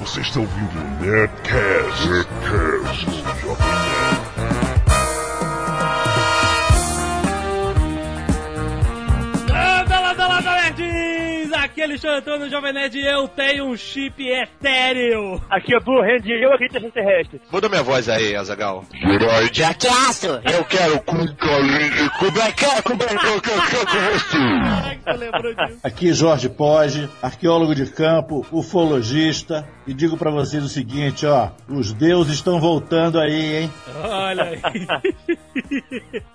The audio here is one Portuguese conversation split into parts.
Você está ouvindo o Nerdcast. Nerdcast Jovem Nerd. Alexandre Antônio, Jovem Nerd, e eu tenho um chip etéreo. Aqui é Blue Hand e eu acredito extraterrestre. Muda minha voz aí, Azagal. Gerai, Jackasso! eu quero é é? É é? Caraca, você? Aqui Jorge Poggi, arqueólogo de campo, ufologista, e digo pra vocês o seguinte, ó, os deuses estão voltando aí, hein? Olha aí.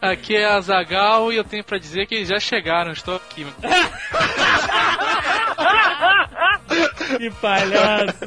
Aqui é a Zagal e eu tenho pra dizer que eles já chegaram, estou aqui. Que palhaço.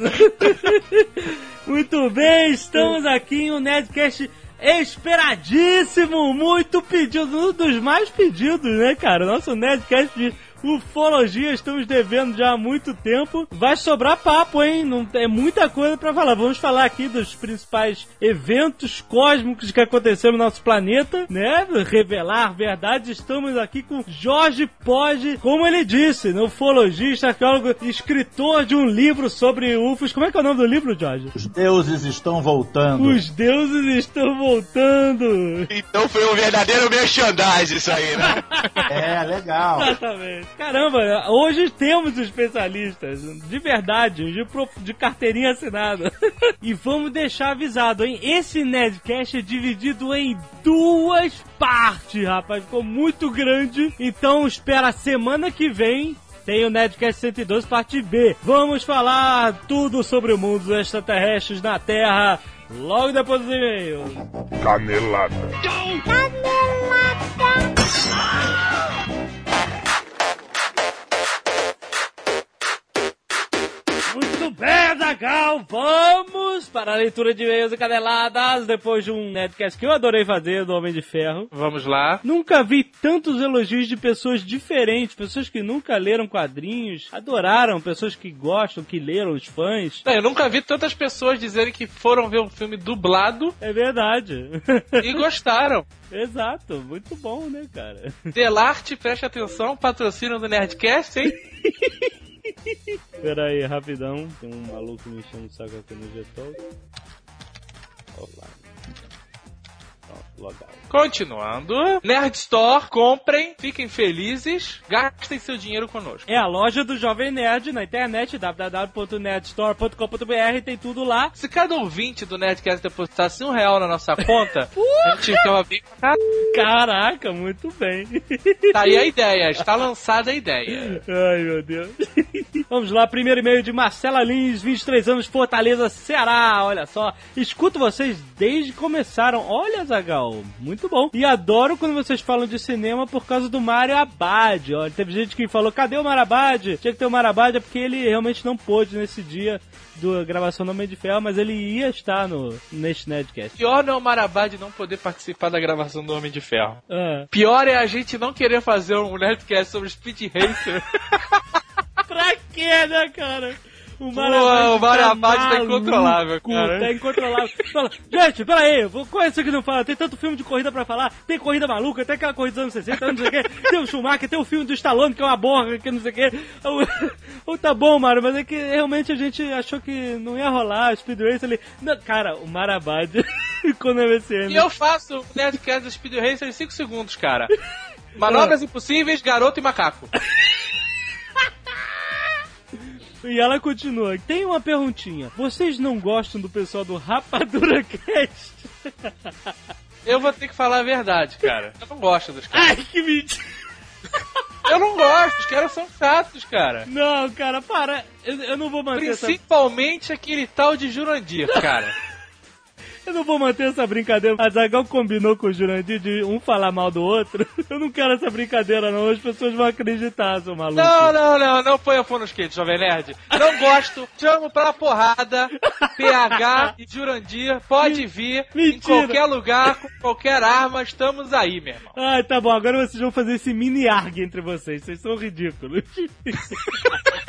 Muito bem, estamos aqui em um Nerdcast esperadíssimo, muito pedido, um dos mais pedidos, né, cara? Nosso Nerdcast de ufologia, estamos devendo já há muito tempo. Vai sobrar papo, hein? Não é muita coisa pra falar. Vamos falar aqui dos principais eventos cósmicos que aconteceram no nosso planeta, né? Revelar verdades. Estamos aqui com Jorge Poggi, como ele disse, né? ufologista, arqueólogo, escritor de um livro sobre UFOs. Como é que é o nome do livro, Jorge? Os deuses estão voltando. Os deuses estão voltando. Então foi um verdadeiro merchandising isso aí, né? É, legal. Exatamente. Caramba, hoje temos especialistas, de verdade, de, prof- de carteirinha assinada. e vamos deixar avisado, hein? Esse Nerdcast é dividido em duas partes, rapaz. Ficou muito grande. Então espera a semana que vem. Tem o Nerdcast 112, parte B. Vamos falar tudo sobre o mundo dos extraterrestres na Terra. Logo depois dos e-mails. Canelada. Bem, Zagal, vamos para a leitura de e-mails e caneladas depois de um Nerdcast que eu adorei fazer do Homem de Ferro. Vamos lá. Nunca vi tantos elogios de pessoas diferentes, pessoas que nunca leram quadrinhos, adoraram, pessoas que gostam, que leram, os fãs. Não, eu nunca vi tantas pessoas dizerem que foram ver um filme dublado É verdade. e gostaram. Exato, muito bom, né, cara? Delarte, preste atenção, patrocínio do Nerdcast, hein? Pera aí, rapidão, tem um maluco me enchendo o saco aqui no Getol. Olá. Continuando. Nerd Store, comprem, fiquem felizes, gastem seu dinheiro conosco. É a loja do Jovem Nerd na internet, www.nerdstore.com.br, tem tudo lá. Se cada ouvinte do Nerdcast depositasse um real na nossa conta, a gente ficava bem. Caraca, muito bem. Tá aí a ideia, está lançada a ideia. Ai, meu Deus. Vamos lá, primeiro e-mail de Marcela Lins, 23 anos, Fortaleza, Ceará. Olha só, escuto vocês desde que começaram. Olha, Zagal, muito bom. E adoro quando vocês falam de cinema por causa do Mario Abad. Olha, teve gente que falou, cadê o Mario Abad? Tinha que ter o Mario Abad, é porque ele realmente não pôde nesse dia da gravação do Homem de Ferro, mas ele ia estar no, neste Nerdcast. Pior não é o Marabá de não poder participar da gravação do Homem de Ferro. Ah. Pior é a gente não querer fazer um Nerdcast sobre Speed Racer. Pra quê, né, cara? O Marabad tá maluco, incontrolável, cara. Tá incontrolável. Fala, gente, pera aí, vou- qual é isso que não fala? Tem tanto filme de corrida pra falar, tem corrida maluca, tem aquela corrida dos anos 60, não sei o quê, tem o Schumacher, tem o filme do Stallone, que é uma borra, que não sei o quê. O, o tá bom, Mário, mas é que realmente a gente achou que não ia rolar, o Speed Racer ali. Não, cara, o Marabad ficou no MSN. E eu faço o Nerdcast do Speed Racer em 5 segundos, cara. Manobras impossíveis, garoto e macaco. E ela continua. Tem uma perguntinha. Vocês não gostam do pessoal do Rapadura Cast? Eu vou ter que falar a verdade, cara. Eu não gosto dos caras. Ai, que mentira. Eu não gosto, os caras são chatos, cara. Não, cara, para. Eu, eu não vou manter essa... Principalmente aquele tal de Jurandir, cara. Eu não vou manter essa brincadeira. A Zagal combinou com o Jurandir de um falar mal do outro. Eu não quero essa brincadeira, não. As pessoas vão acreditar, seu maluco. Não, não, não, não põe a fone no skate, Jovem Nerd. Não gosto, chamo pra porrada. PH e Jurandir, pode vir em Mentira. qualquer lugar, com qualquer arma, estamos aí, meu irmão. Ai, tá bom. Agora vocês vão fazer esse mini arg entre vocês. Vocês são ridículos.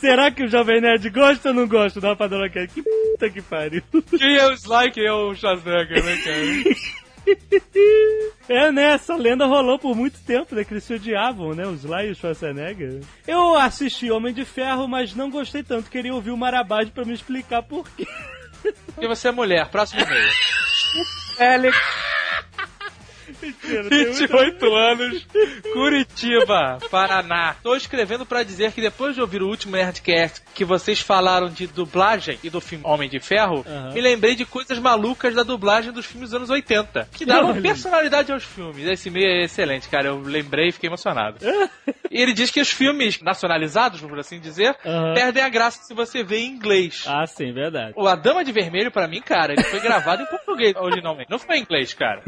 Será que o Jovem Nerd gosta ou não gosta da Rapadura Cast? Que puta que pariu. Quem é o Sly, quem é o Schwarzenegger, né, cara? É, né? Essa lenda rolou por muito tempo, né? Que eles se odiavam, né? Os Sly e o Schwarzenegger. Eu assisti Homem de Ferro, mas não gostei tanto. Queria ouvir o Marabade pra me explicar por quê. Porque você é mulher. Próximo e-mail. Félix, Mentira, tem muita- 28 anos, Curitiba, Paraná. Tô escrevendo pra dizer que depois de ouvir o último Nerdcast que vocês falaram de dublagem e do filme Homem de Ferro, Aham. me lembrei de coisas malucas da dublagem dos filmes dos anos 80, que davam Olha. personalidade aos filmes. Esse e-mail é excelente, cara. Eu lembrei e fiquei emocionado. E ele diz que os filmes nacionalizados, vamos assim dizer, Aham. perdem a graça se você vê em inglês. Ah, sim, verdade. O A Dama de Vermelho, pra mim, cara, ele foi gravado em português originalmente. Não foi em inglês, cara.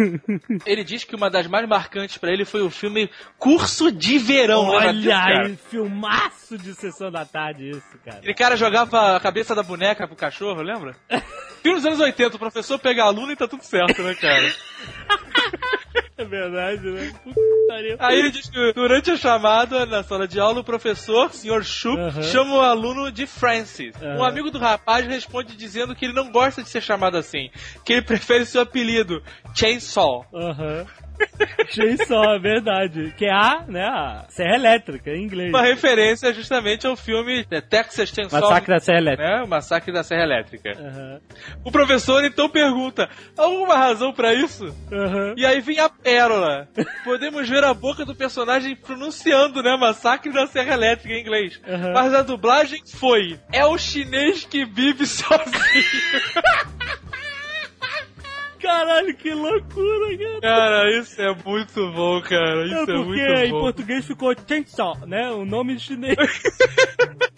Ele diz que uma das mais marcantes pra ele foi o filme Curso de Verão. disso, Olha cara? aí, filmaço de sessão da tarde isso, cara. Aquele cara jogava a cabeça da boneca pro cachorro, lembra? Filme dos anos 80, o professor pega a aluna e tá tudo certo, né, cara? É verdade, né? Puta que pariu. Aí ele diz que durante a chamada, na sala de aula, o professor, Sr. Schupp, chama o aluno de Francis. Um Aham. amigo do rapaz responde dizendo que ele não gosta de ser chamado assim, que ele prefere seu apelido, Chainsaw. Aham. Chainsaw, é verdade. Que é a, né, a serra elétrica, em inglês. Uma referência justamente ao filme Texas Chainsaw Massacre da serra elétrica. né? O Massacre da Serra Elétrica. Aham. O professor então pergunta: alguma razão pra isso? Aham. E aí vem a pérola. Podemos ver a boca do personagem pronunciando, né? Massacre da Serra Elétrica em inglês. Aham. Mas a dublagem foi: é o chinês que vive sozinho. Caralho, que loucura, cara. cara, isso é muito bom, cara. Isso É é, porque muito em bom. português ficou Chainsaw, né? O nome chinês.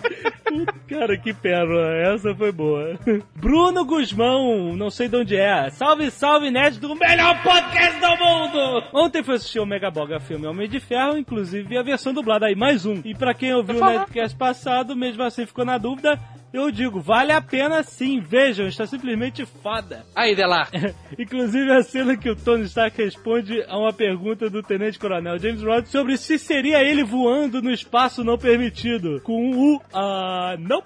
Cara, que pérola. Essa foi boa. Bruno Guzmão, não sei de onde é. Salve, salve, nerd do melhor podcast do mundo! Ontem fui assistir o Megaboga filme Homem de Ferro, inclusive a versão dublada aí, mais um. E pra quem ouviu o Nerdcast passado, mesmo assim ficou na dúvida, eu digo, vale a pena sim, vejam, está simplesmente foda. Aí, Delar. Inclusive a cena que o Tony Stark responde a uma pergunta do Tenente Coronel James Rhodes sobre se seria ele voando no espaço não permitido. Com o ah, não.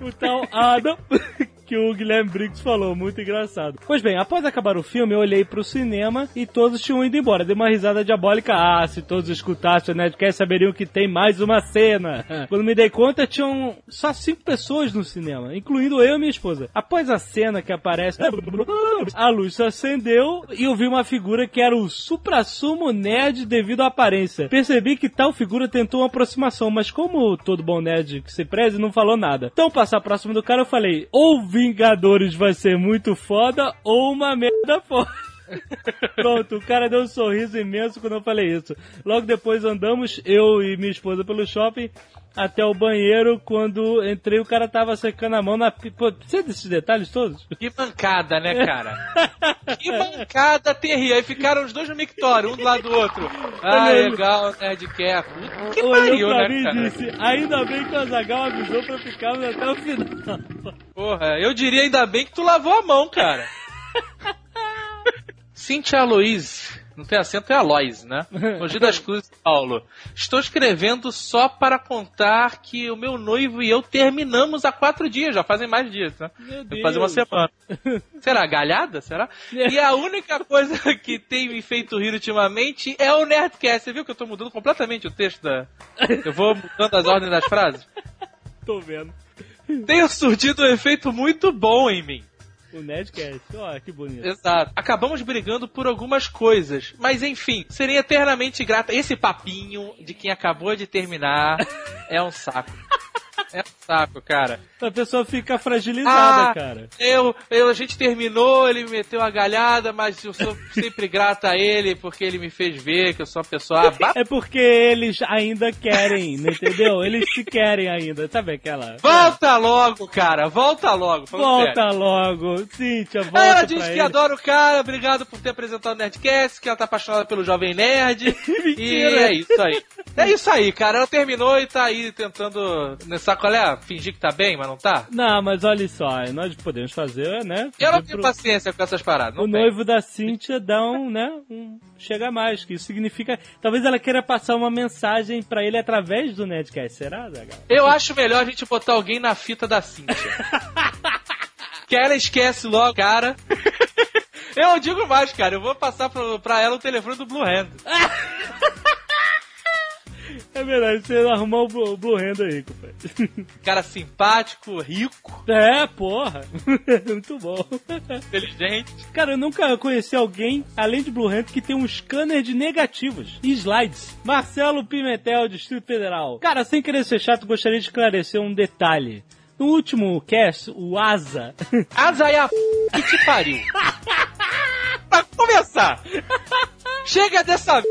o tal ah, não. Que o Guilherme Briggs falou, muito engraçado. Pois bem, após acabar o filme, eu olhei pro cinema e todos tinham ido embora. Dei uma risada diabólica. Ah, se todos escutassem o Nerdcast, saberiam que tem mais uma cena. Quando me dei conta, tinham só cinco pessoas no cinema, incluindo eu e minha esposa. Após a cena que aparece, a luz se acendeu e eu vi uma figura que era o supra-sumo nerd devido à aparência. Percebi que tal figura tentou uma aproximação, mas como todo bom nerd que se preze, não falou nada. Então, passar próximo do cara, eu falei, ou Vingadores vai ser muito foda, ou uma merda foda. Pronto, o cara deu um sorriso imenso quando eu falei isso. Logo depois andamos, eu e minha esposa, pelo shopping até o banheiro. Quando entrei, o cara tava secando a mão na. Pô, precisa desses detalhes todos? Que mancada, né, cara? que mancada terrível. Aí ficaram os dois no mictório, um do lado do outro. Ah, legal, Nerdcast. Puta Que pariu, né, mim cara? disse: Ainda bem que o Azagal avisou pra ficarmos até o final. Porra, eu diria ainda bem que tu lavou a mão, cara. Cintia Aloise. Não tem acento, é Alois, né? Mogi das Cruzes, Paulo. Estou escrevendo só para contar que o meu noivo e eu terminamos há quatro dias, já fazem mais dias, né? Meu fazer uma semana. Será? Galhada? Será? E a única coisa que tem me feito rir ultimamente é o Nerdcast. Você viu que eu tô mudando completamente o texto da. Eu vou mudando as ordens das frases? Tô vendo. Tenho surtido um efeito muito bom em mim. O Nerdcast, ó, que bonito. Exato. Acabamos brigando por algumas coisas. Mas enfim, serei eternamente grata. Esse papinho de quem acabou de terminar é um saco. É um saco, cara. A pessoa fica fragilizada, Ah, cara. Eu, eu, a gente terminou, ele me meteu a galhada, mas eu sou sempre grata a ele porque ele me fez ver que eu sou uma pessoa. É porque eles ainda querem, não entendeu? Eles se querem ainda, sabe aquela? Volta logo, cara, volta logo. falando sério. Volta logo, Cíntia, volta Ela diz que ele. adora o cara, obrigado por ter apresentado o Nerdcast, que ela tá apaixonada pelo Jovem Nerd. e é isso aí. É isso aí, cara. Ela terminou e tá aí tentando. né, Sabe qual é? Fingir que tá bem, mas não tá? Não, mas olha só, nós podemos fazer, né? Eu não tenho pro- paciência com essas paradas. O tenho. noivo da Cíntia dá um, né? Um chega mais, que isso significa. Talvez ela queira passar uma mensagem pra ele através do Nerdcast, será, Zagal? Eu acho melhor a gente botar alguém na fita da Cíntia. que ela esquece logo, cara. Eu digo mais, cara. Eu vou passar pra, pra ela o telefone do Blue Hand. É verdade, você arrumou o Blue, Blue Hand aí, compadre. Cara simpático, rico, É, porra. Muito bom. inteligente. Cara, eu nunca conheci alguém, além de Blue Hand, que tem um scanner de negativos e slides. Marcelo Pimentel, Distrito Federal. Cara, sem querer ser chato, gostaria de esclarecer um detalhe. No último cast, o Asa. Asa é a p... que te pariu. pra começar. Chega dessa...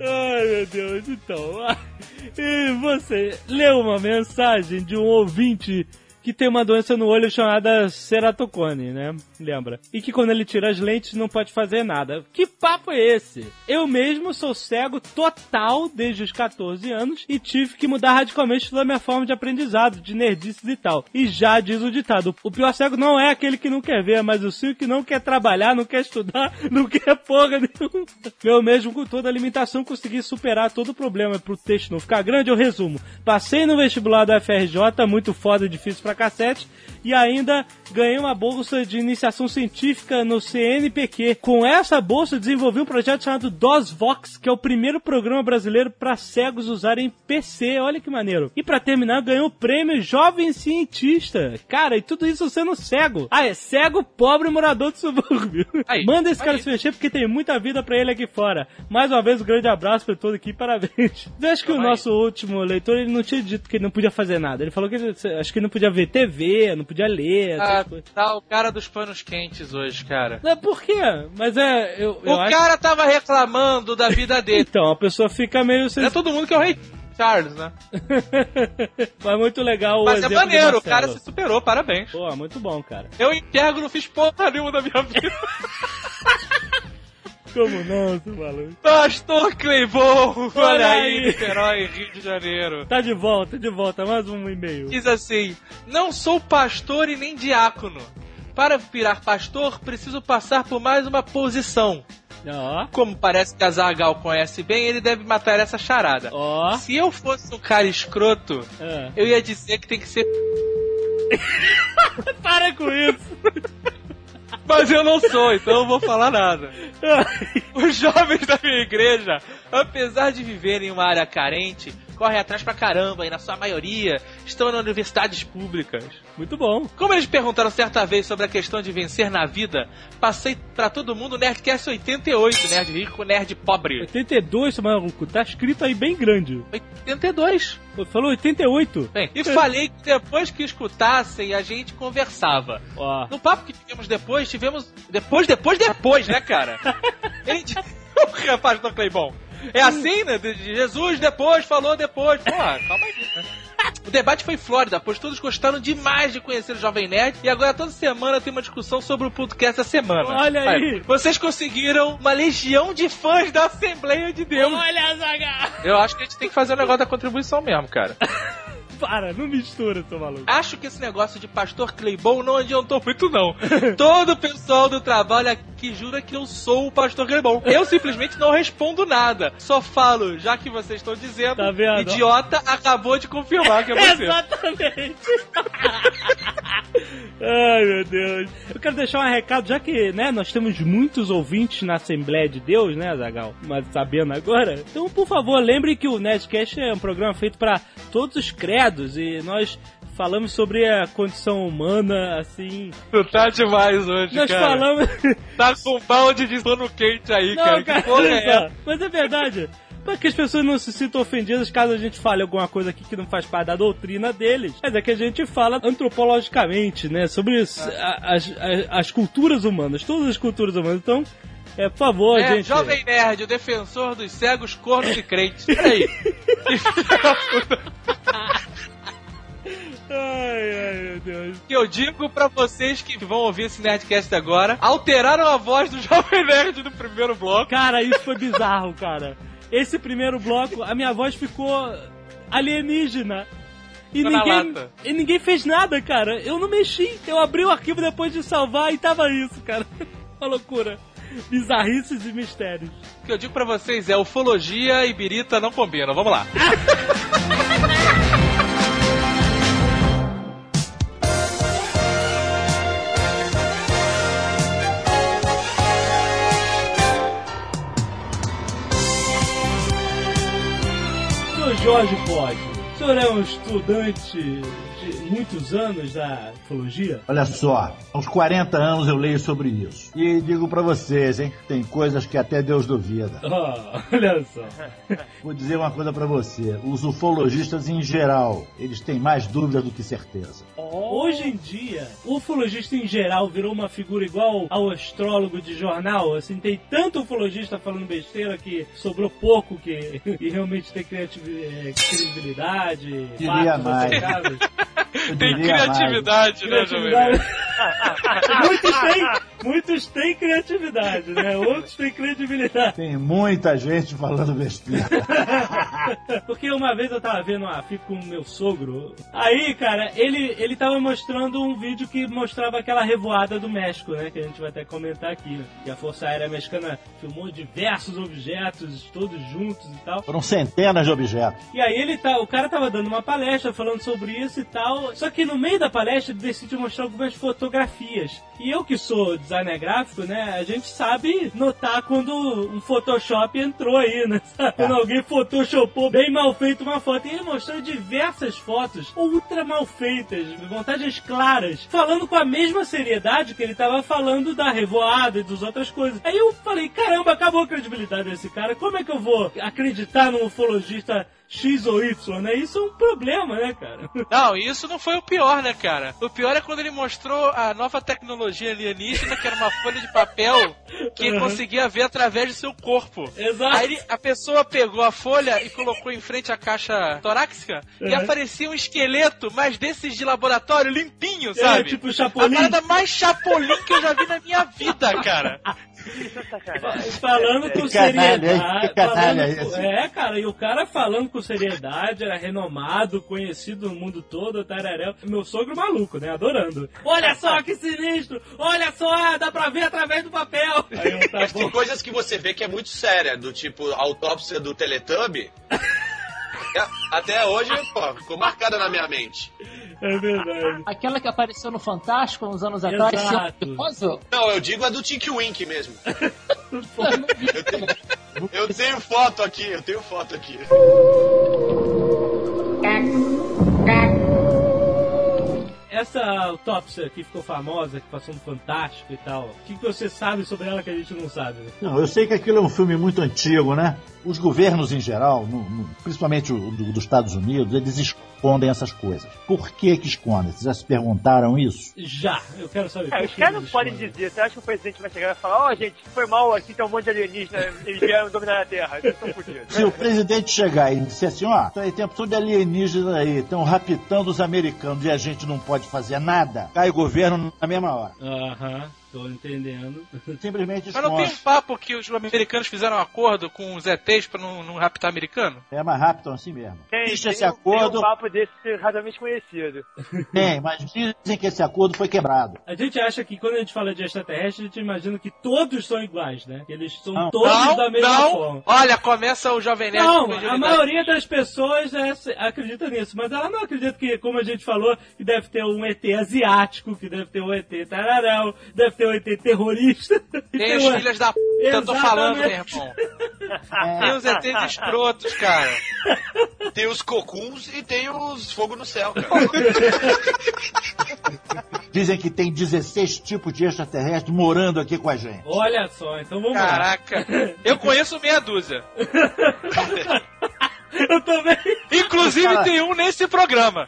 Ai, meu Deus, então. E você leu uma mensagem de um ouvinte que tem uma doença no olho chamada ceratocone, né? Lembra? E que quando ele tira as lentes não pode fazer nada. Que papo é esse? Eu mesmo sou cego total desde os 14 anos e tive que mudar radicalmente toda a minha forma de aprendizado, de nerdices e tal. E já diz o ditado: o pior cego não é aquele que não quer ver, mas o sim que não quer trabalhar, não quer estudar, não quer porra nenhuma. Eu mesmo, com toda a limitação, consegui superar todo o problema. Pro texto não ficar grande, eu resumo. Passei no vestibular da FRJ, muito foda e difícil pra cacete, e ainda ganhei uma bolsa de iniciação científica no CNPq. Com essa bolsa, desenvolvi um projeto chamado DOSVox, que é o primeiro programa brasileiro para cegos usarem PC. Olha que maneiro. E para terminar, ganhou o prêmio Jovem Cientista. Cara, e tudo isso sendo cego. Ah, é cego, pobre morador de subúrbio. Aí, Manda esse cara aí. se mexer porque tem muita vida pra ele aqui fora. Mais uma vez, um grande abraço pra todo aqui, parabéns. Eu acho que o Tamo aí. nosso último leitor, ele não tinha dito que ele não podia fazer nada. Ele falou que ele, acho que ele não podia ver TV, não podia ler, Ah, tá o cara dos panos quentes hoje, cara. É, por quê? Mas é, eu, eu O acho... cara tava reclamando da vida dele. Então, a pessoa fica meio... Não é todo mundo que é o rei Charles, né? Mas muito legal o Mas é maneiro, o cara se superou, parabéns. Pô, muito bom, cara. Eu enxergo, não fiz porra nenhuma da minha vida. Como não, seu maluco? Pastor Cleibon, olha, Olha aí. Niterói, Rio de Janeiro. Tá de volta, de volta, mais um e-mail. Diz assim: Não sou pastor e nem diácono. Para virar pastor, preciso passar por mais uma posição. Ó, Como parece que a Zagal conhece bem, ele deve matar essa charada. ó. Se eu fosse um cara escroto, É. eu ia dizer que tem que ser. Para com isso! Mas eu não sou, então eu não vou falar nada. Os jovens da minha igreja, apesar de viverem em uma área carente, correm atrás pra caramba e, na sua maioria, estão nas universidades públicas. Muito bom. Como eles perguntaram certa vez sobre a questão de vencer na vida, passei pra todo mundo o Nerdcast 88, Nerd Rico, Nerd Pobre. 82, seu maluco, tá escrito aí bem grande. 82. Pô, Falou 88. Bem, e falei que depois que escutassem, a gente conversava. Ó. No papo que tivemos depois, tivemos. Depois, depois, depois, né, cara? Ele. O rapaz do Cleibon. É assim, né? Jesus depois, falou depois. Porra, calma aí, né? O debate foi em Flórida, pois todos gostaram demais de conhecer o Jovem Nerd e agora toda semana tem uma discussão sobre o podcast da semana. Olha aí. Vocês conseguiram uma legião de fãs da Assembleia de Deus. Olha, Zaga! Eu acho que a gente tem que fazer o negócio da contribuição mesmo, cara. Para, não mistura, seu maluco. Acho que esse negócio de pastor Cleibon não adiantou muito, não. Todo o pessoal do trabalho aqui jura que eu sou o pastor Cleibon. Eu simplesmente não respondo nada. Só falo, já que vocês estão dizendo, Tá idiota acabou de confirmar que é você. Exatamente! Ai, meu Deus. Eu quero deixar um recado, já que, né, nós temos muitos ouvintes na Assembleia de Deus, né, Zagal? Mas sabendo agora. Então, por favor, lembre que o Nerdcast é um programa feito para todos os credos e nós falamos sobre a condição humana, assim. Tu tá demais hoje, Nós cara. falamos. Tá com um balde de sono quente aí, Não, cara. cara, que porra é essa? Mas é verdade. Para que as pessoas não se sintam ofendidas caso a gente fale alguma coisa aqui que não faz parte da doutrina deles. Mas é que a gente fala antropologicamente, né? Sobre as, a- as, as, as culturas humanas, todas as culturas humanas. Então, é, por favor, É, gente. Jovem Nerd, o defensor dos cegos, cornos e crentes. Peraí. Ai, ai, meu Deus. que eu digo pra vocês que vão ouvir esse Nerdcast agora, alteraram a voz do Jovem Nerd no primeiro bloco. Cara, isso foi bizarro, cara. Esse primeiro bloco, a minha voz ficou alienígena. E ninguém, e ninguém fez nada, cara. Eu não mexi. Eu abri o arquivo depois de salvar e tava isso, cara. Uma loucura. Bizarrices e mistérios. O que eu digo pra vocês é ufologia e birita não combinam. Vamos lá. Jorge Pode. O senhor é um estudante de muitos anos da ufologia? Olha só, há uns 40 anos eu leio sobre isso. E digo pra vocês, hein, tem coisas que até Deus duvida. Oh, olha só. Vou dizer uma coisa pra você, os ufologistas em geral, eles têm mais dúvidas do que certeza. Hoje em dia, o ufologista em geral virou uma figura igual ao astrólogo de jornal. Assim, tem tanto ufologista falando besteira que sobrou pouco que, que realmente tem eh, credibilidade. Diria mais. Tem diria mais. criatividade, né, Jovem Criatividade. Muitos, têm, muitos têm criatividade, né? Outros têm credibilidade. Tem muita gente falando besteira. Porque uma vez eu tava vendo uma fita com o meu sogro. Aí, cara, ele, ele tava mostrando um vídeo que mostrava aquela revoada do México, né? Que a gente vai até comentar aqui, né? Que a Força Aérea Mexicana filmou diversos objetos, todos juntos e tal. Foram centenas de objetos. E aí ele tá, o cara tava dando uma palestra falando sobre isso e tal. Só que no meio da palestra ele decidiu mostrar algumas fotografias. E eu que sou designer gráfico, né, a gente sabe notar quando um Photoshop entrou aí, né? Sabe? Quando alguém photoshopou bem mal feito uma foto. E ele mostrou diversas fotos ultra mal feitas, montagens claras, falando com a mesma seriedade que ele tava falando da revoada e das outras coisas. Aí eu falei, caramba, acabou a credibilidade desse cara. Como é que eu vou acreditar num ufologista X ou Y, né? Isso é um problema, né, cara? Não, isso não foi o pior, né, cara? O pior é quando ele mostrou a nova tecnologia alienígena, que era uma folha de papel que Uhum. conseguia ver através do seu corpo. Exato. Aí a pessoa pegou a folha e colocou em frente à caixa torácica e Uhum. aparecia um esqueleto, mas desses de laboratório, limpinho, É, sabe? tipo A Chapolin. parada mais chapolim que eu já vi na minha vida, cara. Falando com seriedade. falando esse. É, cara, e o cara falando com seriedade, era renomado, conhecido no mundo todo, tararel. Meu sogro maluco, né? Adorando. Olha só que sinistro! Olha só, dá pra ver através do papel! Aí eu, tá Mas tem coisas que você vê que é muito séria, do tipo autópsia do Teletubby. Até hoje, pô, ficou marcada na minha mente. É verdade. Aquela que apareceu no Fantástico uns anos atrás, Exato. Cienfuso, Não, eu digo a do Tink Wink mesmo. Eu tenho, eu tenho foto aqui, eu tenho foto aqui. Essa autópsia que ficou famosa, que passou no Fantástico e tal, o que, que você sabe sobre ela que a gente não sabe? né? Não, eu sei que aquilo é um filme muito antigo, né? Os governos em geral, no- no- principalmente o do- dos Estados Unidos, eles escondem essas coisas. Por que que escondem? Vocês já se perguntaram isso? Já, eu quero saber. É, os caras não podem dizer. Você acha que o presidente vai chegar e falar: Ó, gente, foi mal aqui, tem um monte de alienígena, eles vieram dominar a Terra. Eles estão fodidos. Se o presidente chegar e disser assim, ó, aí tem a opção de alienígenas aí, estão raptando os americanos e a gente não pode fazer nada, cai o governo na mesma hora. Aham, tô entendendo. Simplesmente Mas não tem esconde. um papo que os americanos fizeram um acordo com os ETs pra não, não raptar americano? É, mas raptam assim mesmo. Tem, Existe tem, esse acordo, tem um papo desse razoavelmente conhecido. tem, mas dizem que esse acordo foi quebrado. A gente acha que quando a gente fala de extraterrestre, a gente imagina que todos são iguais, né? Que eles são Não. todos não, da mesma não. forma. Olha, começa o Jovem Nerd Não, a maioria das pessoas é, acredita nisso, mas ela não acredita que, como a gente falou, que deve ter um ET asiático, que deve ter um ET tararel, deve ter um ET terrorista. Tem os filhos da p, eu tô falando, meu irmão. É, Tem os ETs escrotos, cara. Tem os cocuns e tem os fogo no céu, cara. dizem que tem 16 tipos de extraterrestres morando aqui com a gente. Olha só, então vamos lá. Caraca. Eu conheço meia dúzia. Eu também. Inclusive Cara. tem um nesse programa.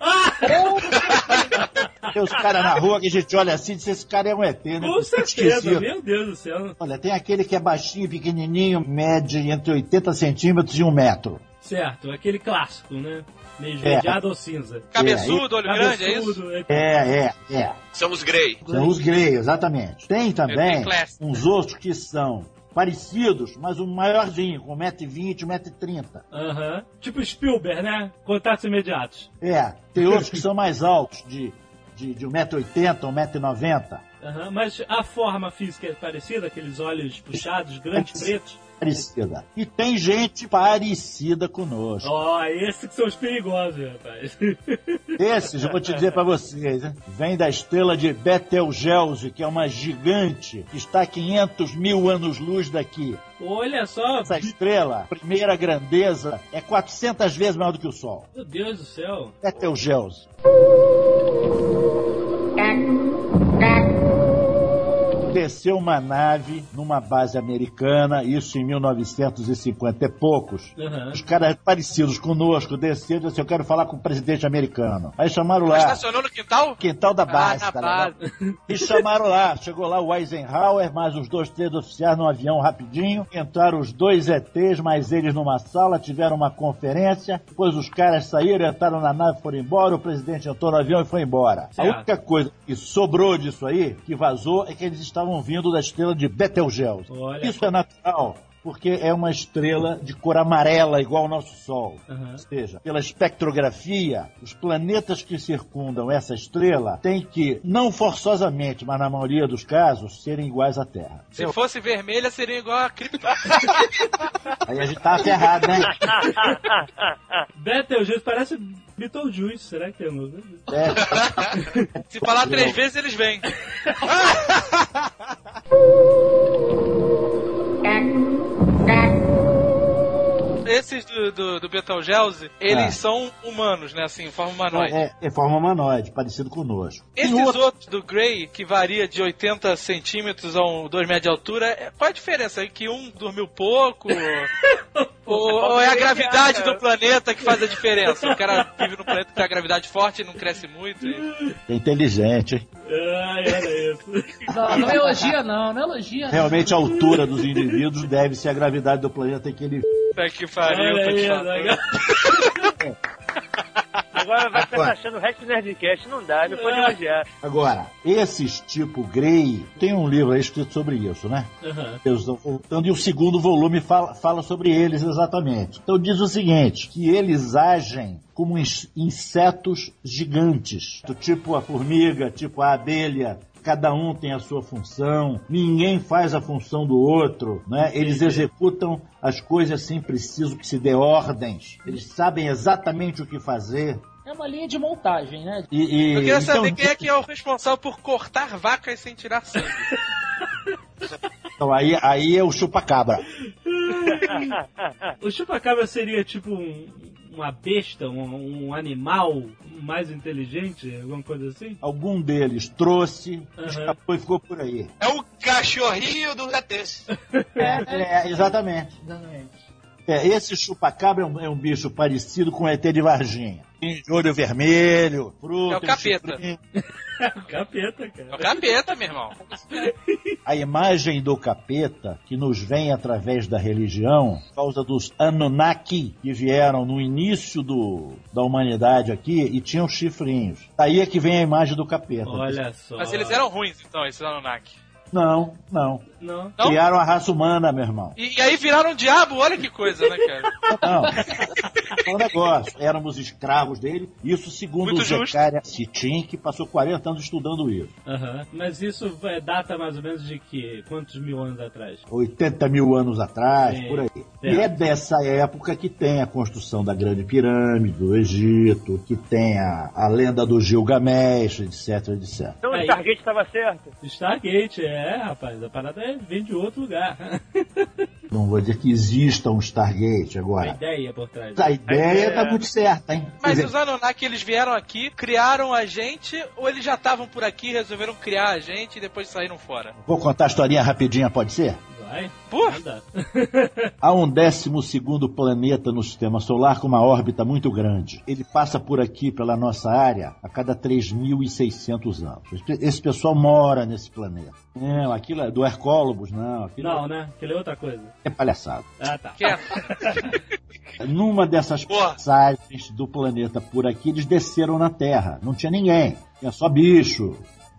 Tem os caras na rua que a gente olha assim e diz, esse cara é um ET, né? Com certeza, Esqueci. meu Deus do céu. Olha, tem aquele que é baixinho, pequenininho, mede entre 80 centímetros e um metro. Certo, aquele clássico, né? Meio É. ou cinza. Cabeçudo, olho grande, é isso? Cabeçudo, é- É, é, é. São os Grey. São os greys, exatamente. Tem também uns outros que são parecidos, mas um maiorzinho, com 1,20m, 1,30m. Aham. Tipo Spielberg, né? Contatos imediatos. É, tem outros que são mais altos, de, de, de 1,80m, 1,90m. Aham, Mas a forma física é parecida, aqueles olhos puxados, grandes, pretos. Parecida. E tem gente parecida conosco. Ó, esses que são os perigosos, rapaz. Esses, eu vou te dizer pra vocês, hein? vem da estrela de Betelgeuse, que é uma gigante que está a 500 mil anos-luz daqui. Olha só, Essa estrela, primeira grandeza, é 400 vezes maior do que o Sol. meu Deus do céu. Betelgeuse. Desceu uma nave numa base americana, isso em 1950 e poucos. Aham. Os caras parecidos conosco desceram e disseram assim, eu quero falar com o presidente americano. Aí chamaram Mas lá, estacionou no quintal? quintal da base, ah, tá na ligado? base. E chamaram lá, chegou lá o Eisenhower, mais os dois, três oficiais num avião rapidinho. Entraram os dois ETs, mais eles numa sala, tiveram uma conferência. Depois os caras saíram, entraram na nave, foram embora. O presidente entrou no avião e foi embora. A Certo. única coisa que sobrou disso aí, que vazou, é que eles estavam vindo da estrela de Betelgeuse. Olha. Isso é natural. Porque é uma estrela de cor amarela, igual ao nosso Sol. Aham. Ou seja, pela espectrografia, os planetas que circundam essa estrela têm que, não forçosamente, mas na maioria dos casos, serem iguais à Terra. Se fosse vermelha, seria igual a Krypton. Aí a gente tá ferrado, né? Betelgeuse parece Beetlejuice, será que é o nome? É, Se falar três vezes, eles vêm. Esses do, do, do Betelgeuse, eles Ah. são humanos, né? Assim, em forma humanoide. é, é forma humanoide, parecido conosco. E Esses outro- outros do Grey, que varia de 80 centímetros a um 2 metros de altura, é- qual a diferença? É que um dormiu pouco? ou, ou é a gravidade do planeta que faz a diferença? O cara vive no planeta que tem a gravidade forte e não cresce muito. E... É inteligente, hein? Ai, olha isso. Não, não elogia não, não elogia. não. Realmente a altura dos indivíduos deve ser a gravidade do planeta que ele. Puta que pariu, Olha tô te falando. Agora vai ficar achando o resto do Nerdcast, não dá, não pode elogiar. Agora, esses tipo Grey, tem um livro aí escrito sobre isso, né? Aham. Eles estão voltando e o segundo volume fala, fala sobre eles exatamente. Então diz o seguinte, que eles agem como ins- insetos gigantes, do tipo a formiga, tipo a abelha, cada um tem a sua função, ninguém faz a função do outro, né? Eles executam as coisas sem preciso que se dê ordens, eles sabem exatamente o que fazer. É uma linha de montagem, né? E, e- Eu queria então, saber quem é que é o responsável por cortar vacas sem tirar sangue. então, aí, aí é o chupacabra. O chupacabra seria tipo um- uma besta, um, um animal mais inteligente, alguma coisa assim? Algum deles trouxe, escapou e ficou por aí. É o cachorrinho do ETs. É, é, exatamente. Exatamente. É, esse chupacabra é um, é um bicho parecido com o ET de Varginha. Tem de olho vermelho, fruta, É o capeta. chifrinho. Capeta, É cara. o capeta, meu irmão. A imagem do capeta que nos vem através da religião, por causa dos Anunnaki que vieram no início do, da humanidade aqui e tinham chifrinhos. Daí é que vem a imagem do capeta. Olha só. Mas eles eram ruins, então, esses Anunnaki. Não, não. Não. Não? Criaram a raça humana, meu irmão. E, e aí viraram um diabo, olha que coisa, né, cara? Não. É um negócio. Éramos escravos dele. Isso segundo Muito o. Zecaria Citin, que passou 40 anos estudando isso. Aham. Mas isso é, data mais ou menos de que? Quantos mil anos atrás? 80 mil anos atrás, Sim. por aí. É. E é dessa época que tem a construção da Grande Pirâmide do Egito, que tem a, a lenda do Gilgamesh, etc, etc. Então o. Stargate estava certo. Stargate, é, rapaz. A parada é- vem de outro lugar. Não vou dizer que exista um Stargate A agora. ideia por trás. A ideia ideia- tá muito certa, hein? Mas dizer, os Anunnaki, eles vieram aqui, criaram a gente, ou eles já estavam por aqui resolveram criar a gente e depois saíram fora? Vou contar a historinha rapidinha, pode ser? Vai. Manda. Há um décimo segundo planeta no sistema solar com uma órbita muito grande. Ele passa por aqui, pela nossa área, a cada 3.600 anos. Esse- pessoal mora nesse planeta. Não, aquilo é do Hercólogos, não. Aquilo Não, né? Aquilo é outra coisa. é palhaçada. Ah, tá. Quieto. Numa dessas Boa. passagens do planeta por aqui, eles desceram na Terra. Não tinha ninguém. Tinha só bicho,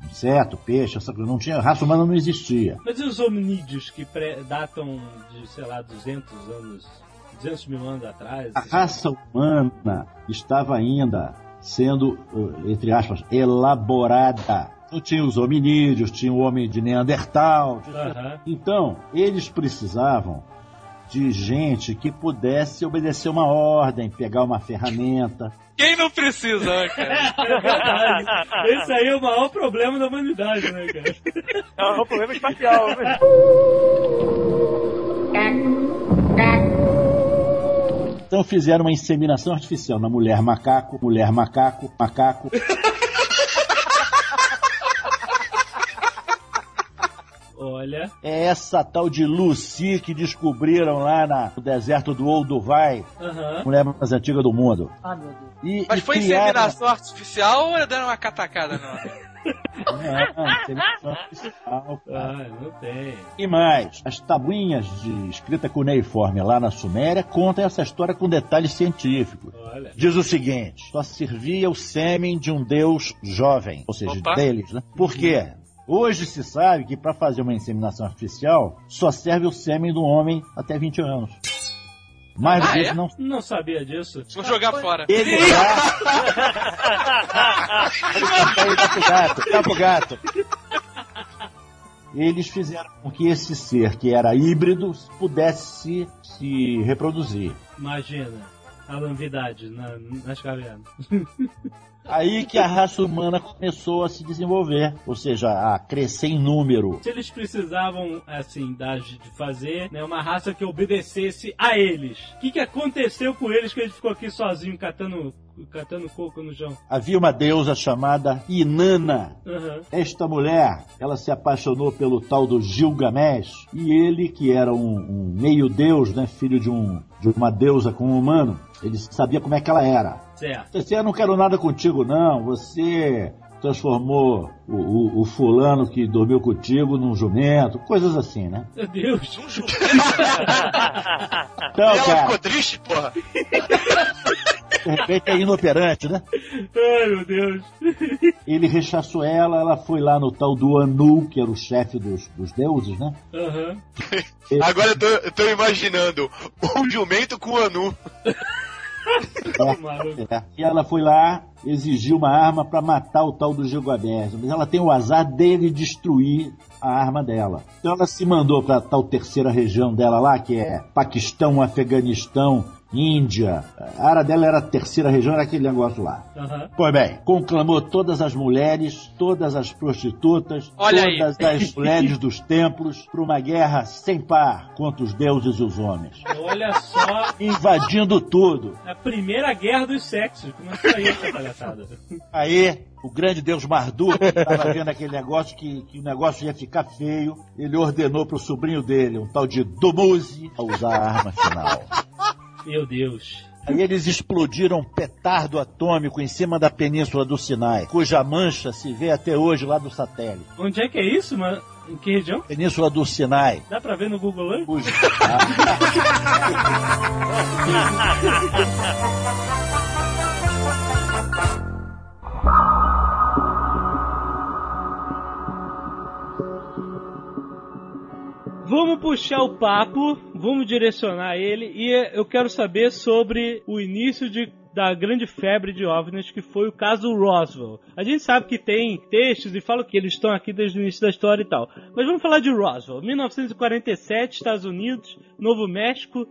inseto, peixe, essa coisa. Não tinha, raça humana não existia. Mas e os hominídeos que datam de, sei lá, 200 anos, 200 mil anos atrás? A raça humana estava ainda sendo, eh, entre aspas, elaborada. Então tinha os hominídeos, tinha o homem de Neandertal. tinha- Aham. Então, eles precisavam de gente que pudesse obedecer uma ordem, pegar uma ferramenta. Quem não precisa, né, cara? É verdade. Esse aí é o maior problema da humanidade, né, cara? É um problema espacial. Então fizeram uma inseminação artificial na mulher macaco, mulher macaco, macaco. Olha. É essa tal de Lucy que descobriram lá na- no deserto do Olduvai, Aham. mulher mais antiga do mundo. Ah, meu Deus. E, Mas e foi criaram- inseminação artificial ou deram uma catacada, não? Não. Ah, não tem. E mais, as tabuinhas de escrita cuneiforme lá na Suméria contam essa história com detalhes científicos. Olha. Diz o seguinte: só servia o sêmen de um deus jovem, ou seja, Opa. deles, né? Por quê? Hoje se sabe que para fazer uma inseminação artificial só serve o sêmen do homem até 20 anos. Mais do Ah, é? não. Não sabia disso. Vou jogar fora. Ele dá pro gato, dá pro gato. Eles fizeram com que esse ser que era híbrido pudesse se reproduzir. Imagina. A novidade na, nas cavernas. Aí que a raça humana começou a se desenvolver, ou seja, a crescer em número. Se eles precisavam, assim, da- de fazer né, uma raça que obedecesse a eles, o que, que aconteceu com eles que ele ficou aqui sozinho catando, catando coco no chão? Havia uma deusa chamada Inanna. Aham. Esta mulher, ela se apaixonou pelo tal do Gilgamesh e ele, que era um, um meio deus, né, filho de, um, de uma deusa com um humano, ele sabia como é que ela era. Certo. Você, eu não quero nada contigo, não. Você transformou o, o- o fulano que dormiu contigo num jumento, coisas assim, né? Meu Deus. Um jumento. Então, Ela cara, ficou triste, porra. de repente é inoperante, né? Ai, meu Deus. Ele rechaçou ela, ela foi lá no tal do Anu, que era o chefe dos, dos deuses, né? Aham. Agora eu tô, eu tô imaginando um jumento com o Anu. É. E ela foi lá, exigiu uma arma para matar o tal do Gilgamesh. Mas ela tem o azar dele destruir a arma dela. Então ela se mandou para tal terceira região dela lá, que é Paquistão, Afeganistão, Índia. A área dela era a terceira região, era aquele negócio lá. Aham. Pois bem, conclamou todas as mulheres, todas as prostitutas, Olha aí. todas as mulheres dos templos para uma guerra sem par contra os deuses e os homens. Olha só. Invadindo tudo. A primeira guerra dos sexos. Começou aí essa palhaçada. Aí, o grande deus Marduk, estava vendo aquele negócio, que, que o negócio ia ficar feio, ele ordenou pro sobrinho dele, um tal de Dumuzi, a usar a arma final. Meu Deus. Aí eles explodiram um petardo atômico em cima da península do Sinai, cuja mancha se vê até hoje lá do satélite. Onde é que é isso, mano? Em que região? Península do Sinai. Dá pra ver no Google Earth? Vamos puxar o papo, vamos direcionar ele e eu quero saber sobre o início de, da grande febre de OVNIs que foi o caso Roswell. A gente sabe que tem textos e fala que eles estão aqui desde o início da história e tal. Mas vamos falar de Roswell. 1947, Estados Unidos, Novo México.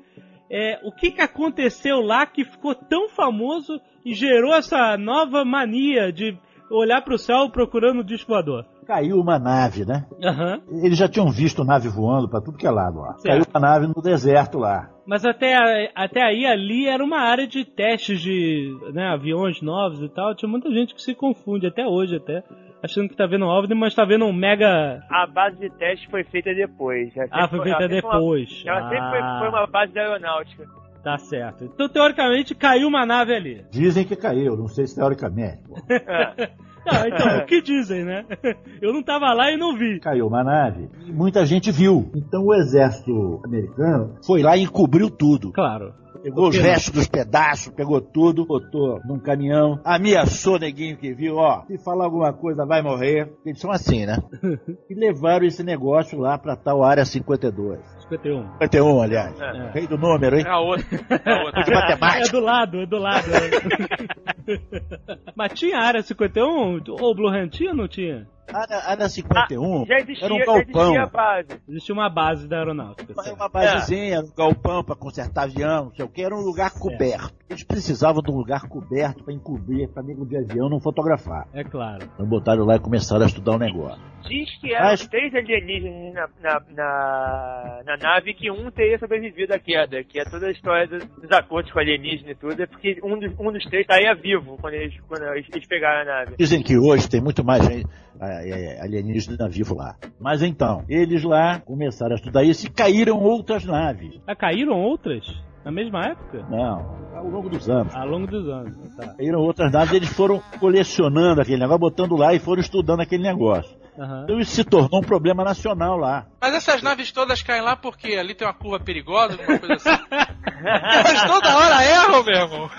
É, o que, que aconteceu lá que ficou tão famoso e gerou essa nova mania de olhar para o céu procurando o disco voador? Caiu uma nave, né? Aham. Eles já tinham visto nave voando para tudo que é lado lá. Certo. Caiu uma nave no deserto lá. Mas até, até aí, ali era uma área de testes de né, aviões novos e tal. Tinha muita gente que se confunde, até hoje até, achando que tá vendo um OVNI, mas tá vendo um mega... A base de teste foi feita depois. Ah, foi feita ela sempre foi uma- depois. Ela sempre foi, Ah, foi uma base da aeronáutica. Tá certo. Então, teoricamente, caiu uma nave ali. Dizem que caiu, não sei se teoricamente. Não, então, o que dizem, né? Eu não tava lá e não vi. Caiu uma nave e muita gente viu. Então o exército americano foi lá e encobriu tudo. Claro. Pegou os restos dos pedaços, pegou tudo, botou num caminhão, ameaçou neguinho que viu, ó, se falar alguma coisa vai morrer. Eles são assim, né? E levaram esse negócio lá pra tal área 52. 51. 51, aliás. É. Rei do número, hein? É a outra. É a outra. De É matemática. do lado, é do lado. Mas tinha área 51? Ou Blue Hand tinha ou não tinha? Área, área 51 Já existia, era um já galpão. existia a base. Existe uma base da aeronáutica. Era certo? uma basezinha, era um galpão pra consertar avião, não sei o que, era um lugar coberto. Eles precisavam de um lugar coberto pra encobrir, pra nego de avião não fotografar. É claro. Então botaram lá e começaram a estudar o negócio. Diz que eram Mas- três alienígenas na, na, na, na nave que um teria sobrevivido à queda, que é toda a história dos, dos acordos com alienígena e tudo, é porque um dos, um dos três estaria vivo quando eles, quando eles, pegaram a nave. Dizem que hoje tem muito mais gente, ah, é, alienígena vivo lá. Mas então, eles lá começaram a estudar isso e caíram outras naves. Ah, caíram outras? Na mesma época? Não, ao longo dos anos. Ao longo dos anos. Tá. Caíram outras naves, eles foram colecionando aquele negócio, botando lá e foram estudando aquele negócio. Aham. Então isso se tornou um problema nacional lá. Mas essas naves todas caem lá porque ali tem uma curva perigosa, alguma coisa assim. Elas toda hora erram, meu irmão.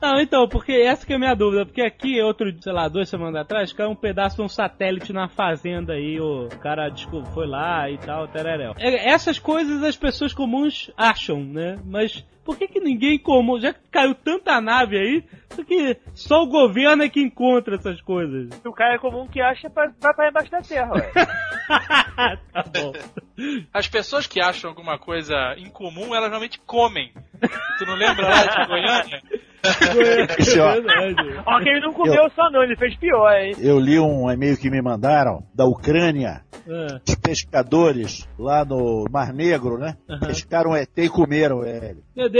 Não, então, porque essa que é a minha dúvida. Porque aqui, outro, sei lá, duas semanas atrás, caiu um pedaço de um satélite na fazenda aí, o cara, desculpa, foi lá e tal, tereréu. É, Essas coisas as pessoas comuns acham, né? Mas por que que ninguém comum, já que caiu tanta nave aí, que só o governo é que encontra essas coisas? O cara é comum que acha pra, vai pra embaixo da terra, ué. tá bom. As pessoas que acham alguma coisa incomum, elas realmente comem. Tu não lembra lá de Goiânia? Isso, ó. É. Ó, que ele não comeu só não, ele fez pior, hein. Eu li um e-mail que me mandaram da Ucrânia, Ah, os pescadores lá no Mar Negro, né? Aham. Pescaram ET e comeram ele. Meu Deus!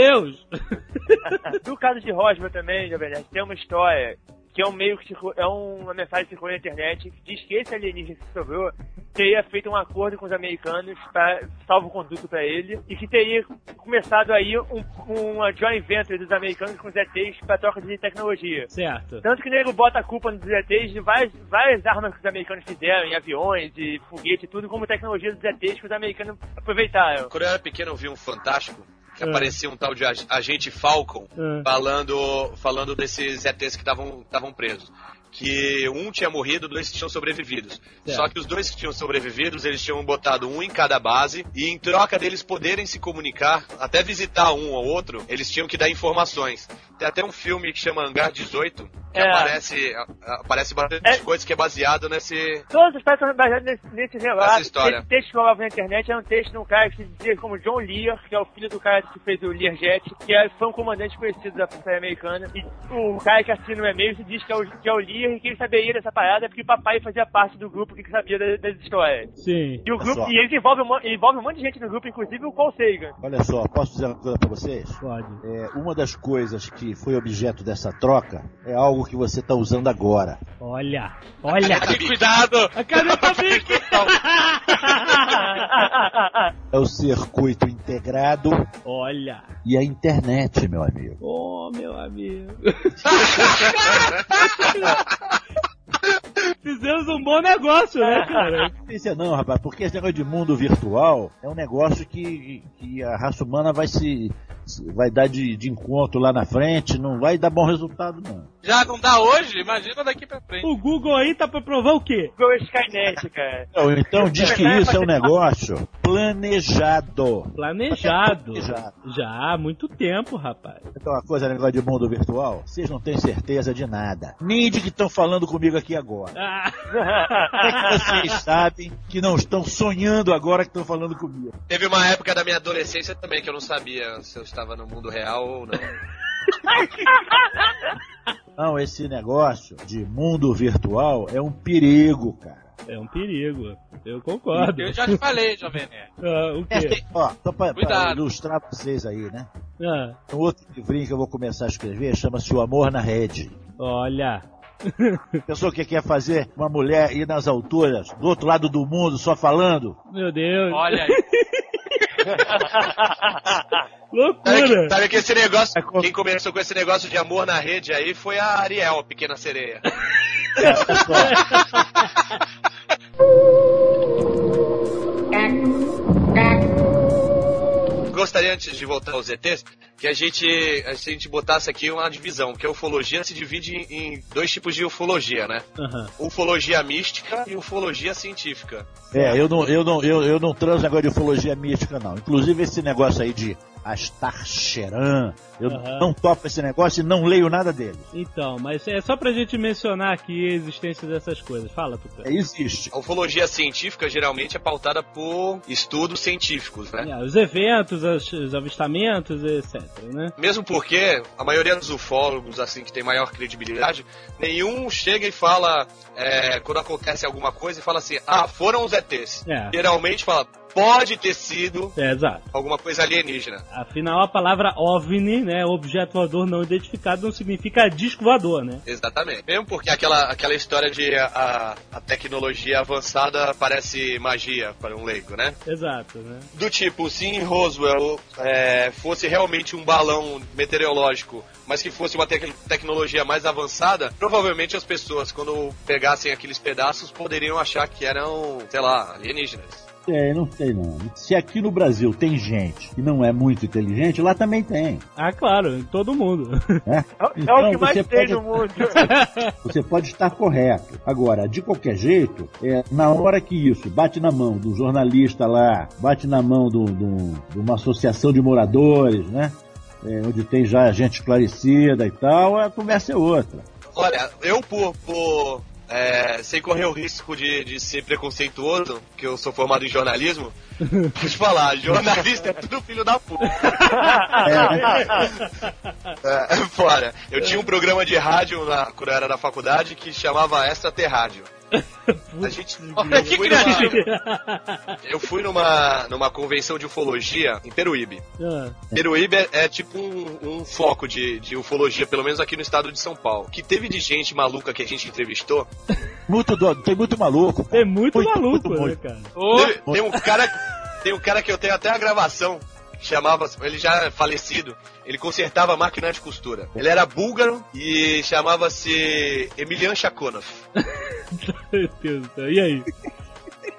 Do caso de Roswell também, Jovem Nerd, tem uma história que é um meio que é uma mensagem que circula na internet que diz que esse alienígena que sobrou teria feito um acordo com os americanos para salvo-conduto para ele e que teria começado aí um, uma joint venture dos americanos com os ETs para troca de tecnologia. Certo. Tanto que o nego bota a culpa nos ETs de várias, várias armas que os americanos fizeram, em aviões, e foguete e tudo, como tecnologia dos ETs que os americanos aproveitaram. Quando eu era pequeno, eu vi um Fantástico que É. aparecia um tal de ag- agente Falcon É. falando, falando desses ETs que estavam presos. Que um tinha morrido, dois tinham sobrevividos. Certo. Só que os dois que tinham sobrevividos, eles tinham botado um em cada base, e em troca deles poderem se comunicar, até visitar um ou outro, eles tinham que dar informações. Tem até um filme que chama Hangar 18, que É. aparece, aparece bastante É. coisa que é baseado nesse. Todos os pais são baseados nesse, nesse relato. Essa história. Esse texto que eu rolava na internet era um texto de um cara que se dizia como John Lear, que é o filho do cara que fez o Learjet, que é- foi um comandante conhecido da Força Aérea Americana. E o cara que assina o e-mail se diz que é o, que é o Lear e que ele saberia dessa parada porque o papai fazia parte do grupo que sabia das, das histórias. Sim. E o grupo, e eles envolvem, um envolvem um monte de gente no grupo, inclusive o Paul Sagan. Olha só, posso dizer uma coisa pra vocês? Pode. É, uma das coisas que foi objeto dessa troca é algo que você está usando agora. Olha, olha. Aqui, cuidado! A caneta Bic! É o circuito integrado olha. e a internet, meu amigo. Oh, meu amigo. Fizemos um bom negócio, né, cara? É não, rapaz, porque esse negócio de mundo virtual é um negócio que, que a raça humana vai se vai dar de, de encontro lá na frente, não vai dar bom resultado, não. Já não dá hoje? Imagina daqui pra frente. O Google aí tá pra provar o quê? O Skynet, cara. Ou então diz que isso é um negócio planejado. Planejado. Planejado. Já há muito tempo, rapaz. Então, uma coisa, negócio de mundo virtual, vocês não têm certeza de nada. Nem de que estão falando comigo aqui agora. Ah, é que vocês sabem que não estão sonhando agora que estão falando comigo? Teve uma época da minha adolescência também que eu não sabia se eu estava no mundo real ou não. Não, esse negócio de mundo virtual é um perigo, cara. é um perigo. Eu concordo. Eu já te falei, Jovem Nerd. Ah, o quê? ó, só pra, pra ilustrar pra vocês aí, né? Ah, Um outro livrinho que eu vou começar a escrever chama-se O Amor na Rede. olha. Pessoa que quer fazer uma mulher ir nas alturas, do outro lado do mundo, só falando. Meu Deus. Olha aí. Sabe Loucura. que, sabe que esse negócio, É quem começou com esse negócio de amor na rede aí foi a Ariel, a pequena sereia. É, Gostaria, antes de voltar aos ETs, que a gente, a gente botasse aqui uma divisão, que a ufologia se divide em, dois tipos de ufologia, né? Aham. Ufologia mística e ufologia científica. é, eu não, eu, não, eu, eu não transo negócio de ufologia mística, não. Inclusive esse negócio aí de Astarcheran. Eu Aham. não topo esse negócio e não leio nada dele. Então, mas é só pra gente mencionar aqui a existência dessas coisas. Fala, Tuca. É, existe. A ufologia científica geralmente é pautada por estudos científicos, né? É, os eventos, os, os avistamentos, etc, né? Mesmo porque a maioria dos ufólogos, assim, que tem maior credibilidade, nenhum chega e fala, é, quando acontece alguma coisa, e fala assim, ah, foram os ETs. É. Geralmente fala, pode ter sido É, exato. alguma coisa alienígena. Afinal, a palavra OVNI, né, objeto voador não identificado, não significa disco voador, né? Exatamente. Mesmo porque aquela, aquela história de a, a tecnologia avançada parece magia para um leigo, né? Exato, né? Do tipo, se em Roswell é, fosse realmente um balão meteorológico, mas que fosse uma tec- tecnologia mais avançada, provavelmente as pessoas, quando pegassem aqueles pedaços, poderiam achar que eram, sei lá, alienígenas. É, não sei não. Se aqui no Brasil tem gente que não é muito inteligente, lá também tem. Ah, claro, em todo mundo. É, o- é Então, o que mais você tem pode- no mundo. Você pode estar correto. Agora, de qualquer jeito, é, na hora que isso bate na mão do jornalista lá, bate na mão do- do- de uma associação de moradores, né? É, onde tem já gente esclarecida e tal, a conversa é outra. Olha, eu por, por é, sem correr o risco de, de ser preconceituoso, que eu sou formado em jornalismo, vou te falar, jornalista é tudo filho da puta. É, fora. Eu tinha um programa de rádio na, quando eu era na faculdade que chamava Extra T Rádio. A gente. Olha que eu fui numa- Eu fui numa, numa convenção de ufologia em Peruíbe. Ah, Peruíbe é, é tipo um, um foco de, de ufologia, pelo menos aqui no estado de São Paulo. Que teve de gente maluca que a gente entrevistou. Muito doido, tem muito maluco. é muito, Muito, maluco, muito, né, muito. cara? Teve- tem um cara. Tem um cara que eu tenho até a gravação. Chamava, ele já é falecido, ele consertava máquina de costura. Ele era búlgaro e chamava-se Emilian Shakonov. Meu Deus. E aí?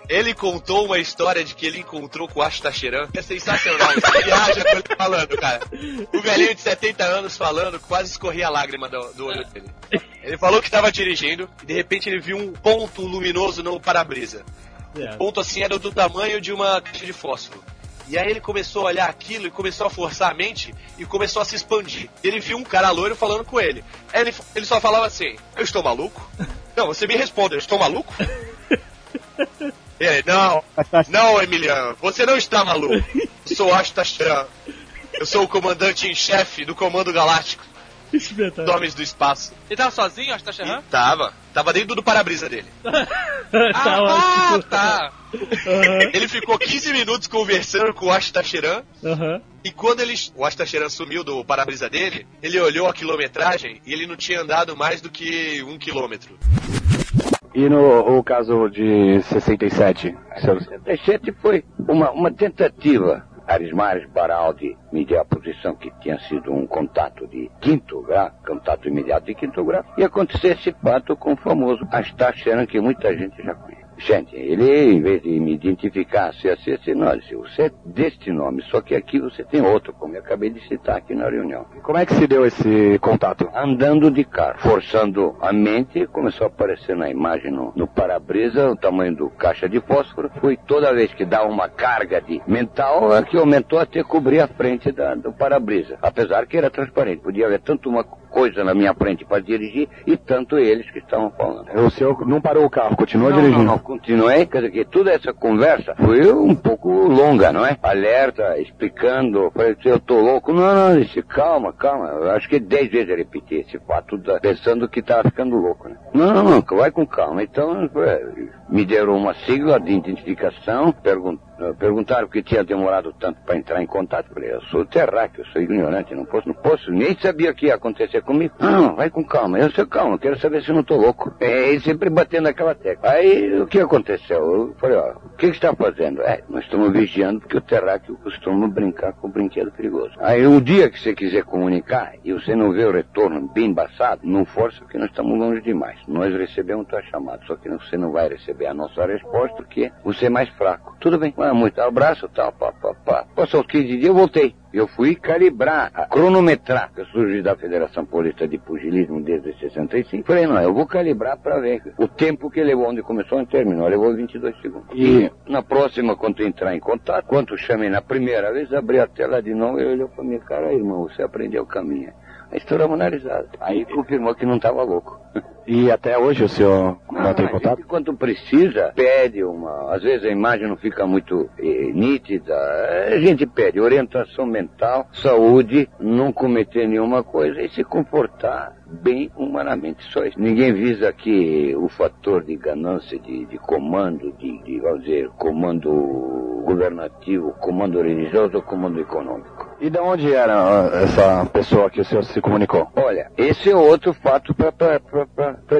Ele contou uma história de que ele encontrou com o Ashtasheran. É sensacional. Você viaja com ele falando, cara. O velhinho de 70 anos falando, quase escorria a lágrima do, do olho dele. Ele falou que estava dirigindo e de repente ele viu um ponto luminoso no para-brisa. É. O ponto assim era do tamanho de uma caixa de fósforo. E aí ele começou a olhar aquilo e começou a forçar a mente e começou a se expandir. Ele viu um cara loiro falando com ele. Ele, ele só falava assim: Eu estou maluco? Não, você me responde: Eu estou maluco? Ele, não, não, Emiliano, você não está maluco. Eu sou Ashtashiran. Eu sou o comandante em chefe do Comando Galáctico Espetáculo. Homens do Espaço. ele tava sozinho, acho que tá Xerran? tava. Tava dentro do para-brisa dele. tá Ah, ótimo. tá. Aham, Ele ficou 15 minutos conversando com o Ashtashiran. aham. E quando ele, o Ashtashiran sumiu do para-brisa dele, ele olhou a quilometragem e ele não tinha andado mais do que um quilômetro. E no o caso de 67? 67 foi uma, uma tentativa. Arismares Baraldi medir a posição que tinha sido um contato de quinto grau, contato imediato de quinto grau, e aconteceu esse fato com o famoso Astacheran, que muita gente já conhece. Gente, ele, em vez de me identificar, se não, disse, você é deste nome, só que aqui você tem outro, como eu acabei de citar aqui na reunião. Como é que se deu esse contato? Andando de carro, forçando a mente, começou a aparecer na imagem no, no para-brisa, o tamanho do caixa de fósforo. Foi toda vez que dá uma carga de mental, é que aumentou até cobrir a frente da- do para-brisa. Apesar que era transparente, podia haver tanto uma coisa na minha frente para dirigir e tanto eles que estavam falando. O senhor não parou o carro, continuou Não, dirigindo. não, não, continuei, quer dizer que toda essa conversa foi um pouco longa, não é? Alerta, explicando, falei, eu tô louco. Não, não, disse, calma, calma. Eu acho que dez vezes eu repeti esse fato, pensando que tava ficando louco, né? Não, não, não, vai com calma. Então, é, me deram uma sigla de identificação, pergun eh, perguntaram que tinha demorado tanto para entrar em contato. Falei, eu sou terráqueo, sou ignorante, não posso, não posso, nem sabia o que ia acontecer comigo. Não, vai com calma, eu sou calma, quero saber se não tô louco. É, sempre batendo naquela tecla. Aí, o que aconteceu? Eu falei, ó, o que que está fazendo? É, nós estamos vigiando porque o terráqueo costuma brincar com brinquedo perigoso. Aí, o dia que você quiser comunicar e você não vê o retorno bem embaçado, não força porque nós estamos longe demais. Nós recebemos tua chamada, só que você não vai receber a nossa resposta porque você é mais fraco. Tudo bem, ah, muito abraço, tal, pá, pá, pá. Passou os 15 dias, eu voltei. Eu fui calibrar, a cronometrar. Eu surgi da Federação Paulista de Pugilismo desde 65. Falei, não, eu vou calibrar para ver o tempo que levou, onde começou e terminou. Levou 22 segundos. E na próxima, quando entrar em contato, quando chamei na primeira vez, abri a tela de novo e olhou para mim, cara, irmão, você aprendeu o caminho. Aí estouramos na risada. Aí confirmou que não estava louco. E até hoje o senhor não tem a contato? gente, quando precisa, pede uma. Às vezes a imagem não fica muito eh, nítida. A gente pede orientação mental, saúde, não cometer nenhuma coisa e se comportar bem humanamente. Só isso. Ninguém visa aqui o fator de ganância, de, de comando, de, de, vamos dizer, comando governativo, comando religioso ou comando econômico. E de onde era ah, essa pessoa que o senhor se comunicou? Olha, esse é outro fato para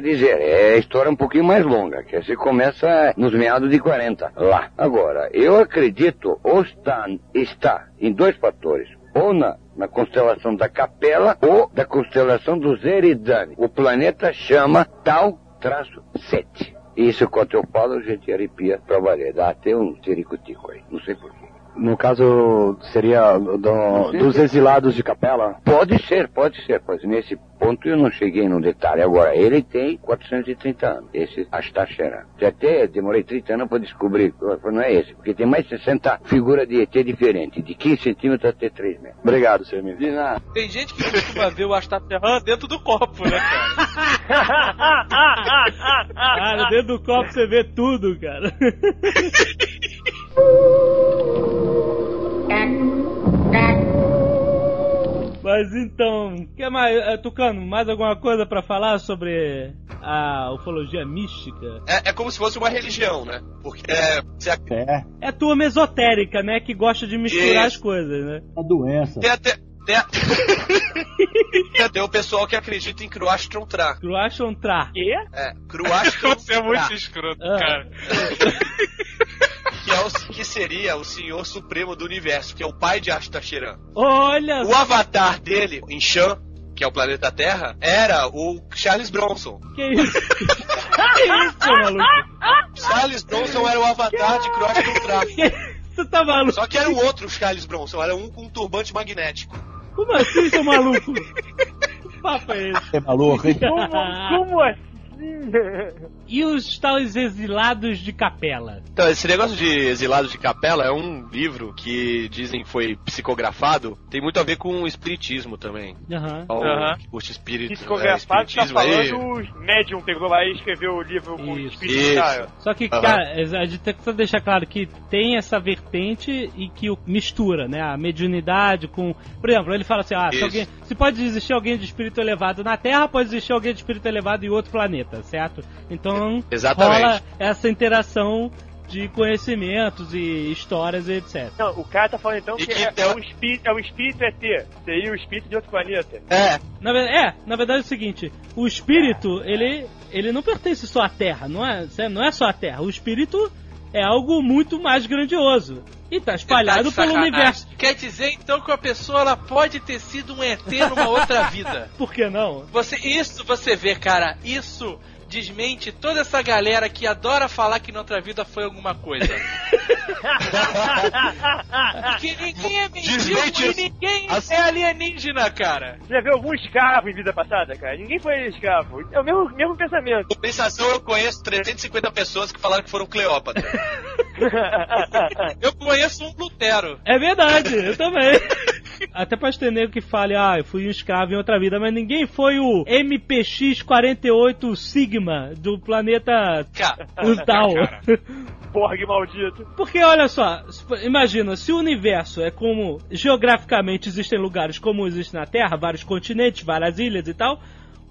dizer. É a história um pouquinho mais longa, que se começa nos meados de 40, lá. Agora, eu acredito, ou está, está em dois fatores. Ou na, na constelação da Capela, ou da constelação dos Eridani. O planeta chama Tal traço 7. Isso, quando eu falo, a gente arrepia pra valer. Dá até um tiricutico aí. Não sei porquê. No caso, seria do- dos exilados de capela? Pode ser, pode ser, pois nesse ponto eu não cheguei no detalhe. Agora, ele tem 430 anos, esse Astacheran. Até demorei 30 anos para descobrir, não é esse, porque tem mais 60 figuras de ET diferentes, de 15 centímetros até 3 metros. Obrigado, senhor Emílio. De nada. Tem gente que costuma ver o Astaterran dentro do copo, né, cara? Cara, dentro do copo você vê tudo, cara. Mas então, que mais, eh, Tucano, mais alguma coisa pra falar sobre a ufologia mística? É, é como se fosse uma religião, né? Porque é, É, É turma esotérica, né? Que gosta de misturar Isso. as coisas, né? a doença. tem até. Tem, a- tem até o pessoal que acredita em Cruastron Tra. Croatian Tra. Quê? É, Cruastron Você é muito escroto, Ah. cara. que, é o, que seria o Senhor Supremo do Universo, que é o pai de Astacheran. Olha O avatar dele, em Shan, que é o planeta Terra, era o Charles Bronson. que isso? que isso, maluco? Charles Bronson era o avatar de Cruastron Tra. Que... Você tá maluco? Só que era um outro Charles Bronson, era um com um turbante magnético. Como assim, seu maluco? Que papo é esse? É maluco, hein? Como, como assim? E os tais exilados de capela? Então, esse negócio de Exilados de Capela é um livro que dizem que foi psicografado, tem muito a ver com o espiritismo também. Aham. Aham. que curte espírito, é, Psicografado tá espiritismo aí. falando, o médium pegou lá e escreveu o livro com Isso. espírito Isso. Só que, Aham. cara, a gente tem que deixar claro que tem essa vertente e que o mistura, né? A mediunidade com. Por exemplo, ele fala assim: ah, se, alguém, se pode existir alguém de espírito elevado na Terra, pode existir alguém de espírito elevado em outro planeta, certo? Então Exatamente. rola essa interação de conhecimentos e histórias e etc. Não, o cara tá falando então que, que é, é um espírito, é um espírito ET. Seria o espírito de outro planeta. É, Na, é, na verdade é o seguinte, o espírito, ele, ele não pertence só à Terra, não é, não é só a Terra. O espírito é algo muito mais grandioso. E tá espalhado Tá pelo universo. Quer dizer então que a pessoa ela pode ter sido um ET numa outra vida? Por que não? Você, isso você vê, cara, isso desmente toda essa galera que adora falar que na outra vida foi alguma coisa. Porque ninguém é mendigo e ninguém As- é alienígena, cara. Você já viu algum escravo em vida passada, cara? Ninguém foi escravo. É o mesmo, mesmo pensamento. compensação eu conheço 350 pessoas que falaram que foram Cleópatra. Eu conheço um Lutero. É verdade, eu também. Até pode ter nego que fale, ah, eu fui um escravo em outra vida, mas ninguém foi o MPX-48 Sigma do planeta. Porra, que maldito. Porque olha só, imagina, se o universo é como geograficamente existem lugares como existe na Terra, vários continentes, várias ilhas e tal,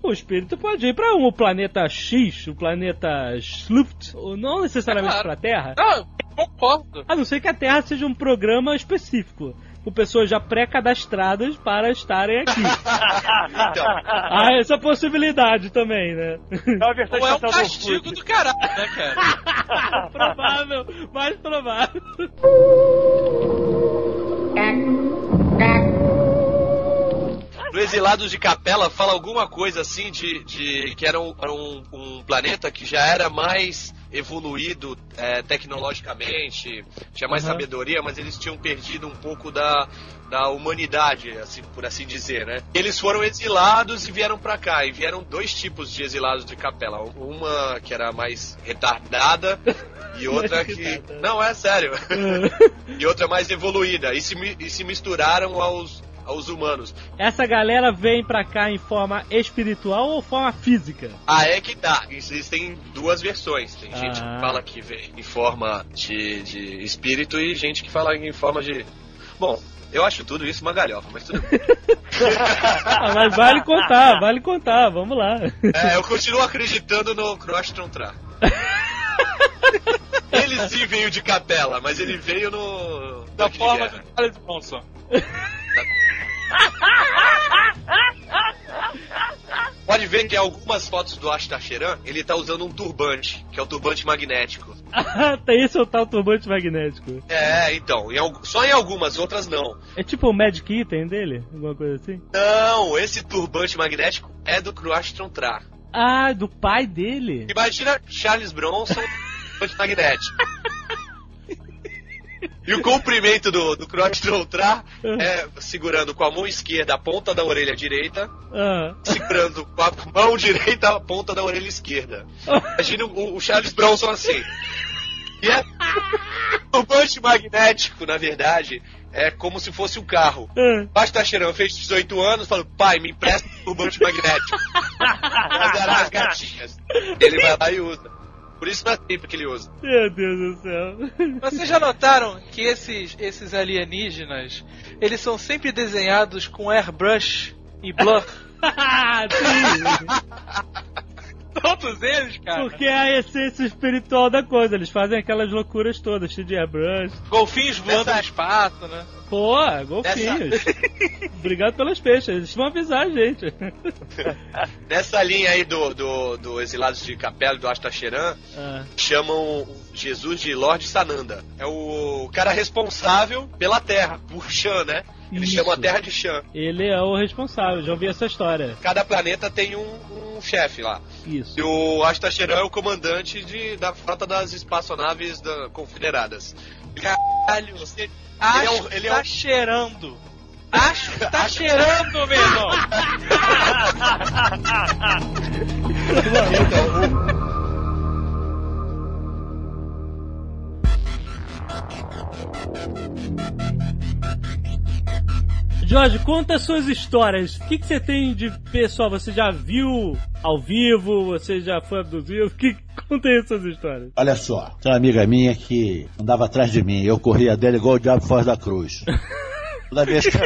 o espírito pode ir para um o planeta X, o planeta Sluft, ou não necessariamente Claro. para a Terra, não, concordo. a não ser que a Terra seja um programa específico. Com pessoas já pré-cadastradas para estarem aqui. Então, Há essa possibilidade também, né? É Ou é um do castigo Orkut. do caralho, né, cara? provável, mais provável. no no Exilados de Capela fala alguma coisa assim de, de que era, um, era um, um planeta que já era mais evoluído é, tecnologicamente, tinha mais Uhum. sabedoria, mas eles tinham perdido um pouco da, da humanidade, assim, por assim dizer, né? Eles foram exilados e vieram pra cá, e vieram dois tipos de exilados de Capela, uma que era mais retardada e outra que não é sério, e outra mais evoluída, e se, e se misturaram aos aos humanos. Essa galera vem pra cá em forma espiritual ou forma física? Ah, é que dá. Existem duas versões. Tem gente Ah. que fala que vem em forma de, de espírito e gente que fala em forma de. Bom, eu acho tudo isso uma galhofa, mas tudo bem. Ah, mas vale contar, vale contar, vamos lá. É, eu continuo acreditando no Crosstron Tra. Ele sim veio de capela, mas ele veio no. Da de forma de Charles Bronson. Pode ver que algumas fotos do Ashtasheran ele tá usando um turbante, que é o turbante magnético. Ah, Tem esse é o tal turbante magnético. É, então, em só em algumas, outras não. É tipo o Magic Item dele? Alguma coisa assim? Não, esse turbante magnético é do Crosstron Tra. Ah, do pai dele? Imagina Charles Bronson turbante magnético. E o comprimento do, do Crosstron Tra é segurando com a mão esquerda a ponta da orelha direita, Ah. segurando com a mão direita a ponta da orelha esquerda. Imagina o, o Charles Bronson assim. E é o turbante magnético, na verdade, é como se fosse um carro. Ah. Basta Cheirão fez 18 anos, falou, pai, me empresta o turbante magnético. Vai as gatinhas. Ele vai lá e usa. Por isso não é sempre que ele usa. Meu Deus do céu. Vocês já notaram que esses, esses alienígenas, eles são sempre desenhados com airbrush e blur? Sim, Todos eles, cara. porque é a essência espiritual da coisa. Eles fazem aquelas loucuras todas, cheio de airbrush. Golfinhos voando no espaço, né? Pô, golfinhos. Obrigado pelas peixes. Eles vão avisar a gente. Nessa linha aí do, do, do Exilados de Capela e do Astacheran, Ah, chamam Jesus de Lorde Sananda. É o cara responsável pela Terra, por Shan, né? Ele Isso. chama a Terra de Shan. ele é o responsável, já ouvi essa história. Cada planeta tem um, um chefe lá. Isso. E o Astacheran é o comandante de, da frota das espaçonaves da, confederadas. Caralho, você acho Ele é um- ele que é tá um- cheirando. Acho que tá cheirando, meu irmão. Jorge, conta as suas histórias. O que, que você tem de pessoal? Você já viu ao vivo? Você já foi abduzido? Que... Conta aí as suas histórias. Olha só, tem uma amiga minha que andava atrás de mim, eu corria dela igual o diabo fora da cruz. Toda vez que...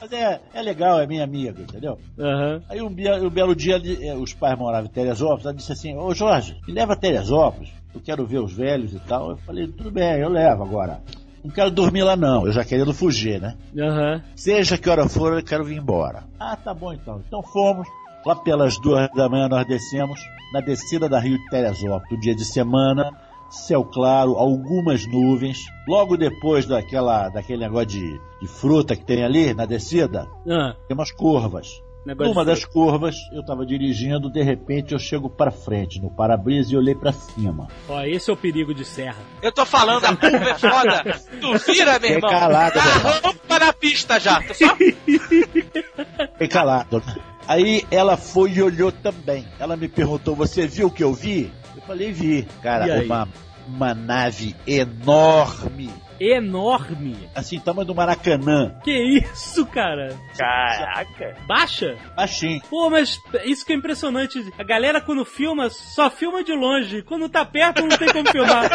Mas é, é legal, é minha amiga, entendeu? Aham. Aí um, um belo dia eh, os pais moravam em Teresópolis, ela disse assim, ô Jorge, me leva a Teresópolis, eu quero ver os velhos e tal. Eu falei, tudo bem, eu levo agora. Não quero dormir lá não, eu já querendo fugir, né? Aham. Seja que hora for, eu quero vir embora. Ah, tá bom então. Então fomos. Lá pelas duas da manhã nós descemos na descida da Rio de Teresópolis, dia de semana, céu claro, algumas nuvens. Logo depois daquela, daquele negócio de, de fruta que tem ali na descida, Ah, tem umas curvas. Negócio Numa de- das curvas, eu estava dirigindo, de repente eu chego para frente no para-brisa e olhei para cima. Ó, esse é o perigo de serra. Eu tô falando, a curva é foda. Tu vira, meu Fiquei irmão. calado, Tá meu irmão. rampa na pista já. Tu só... Fiquei calado. Aí ela foi e olhou também. Ela me perguntou: Você viu o que eu vi? Eu falei: Vi. Cara, uma, uma nave enorme. Enorme. Assim, tamanho do Maracanã. Que isso, cara? Caraca. Baixa? Baixinho. Pô, mas isso que é impressionante. A galera quando filma, só filma de longe. Quando tá perto, não tem como filmar.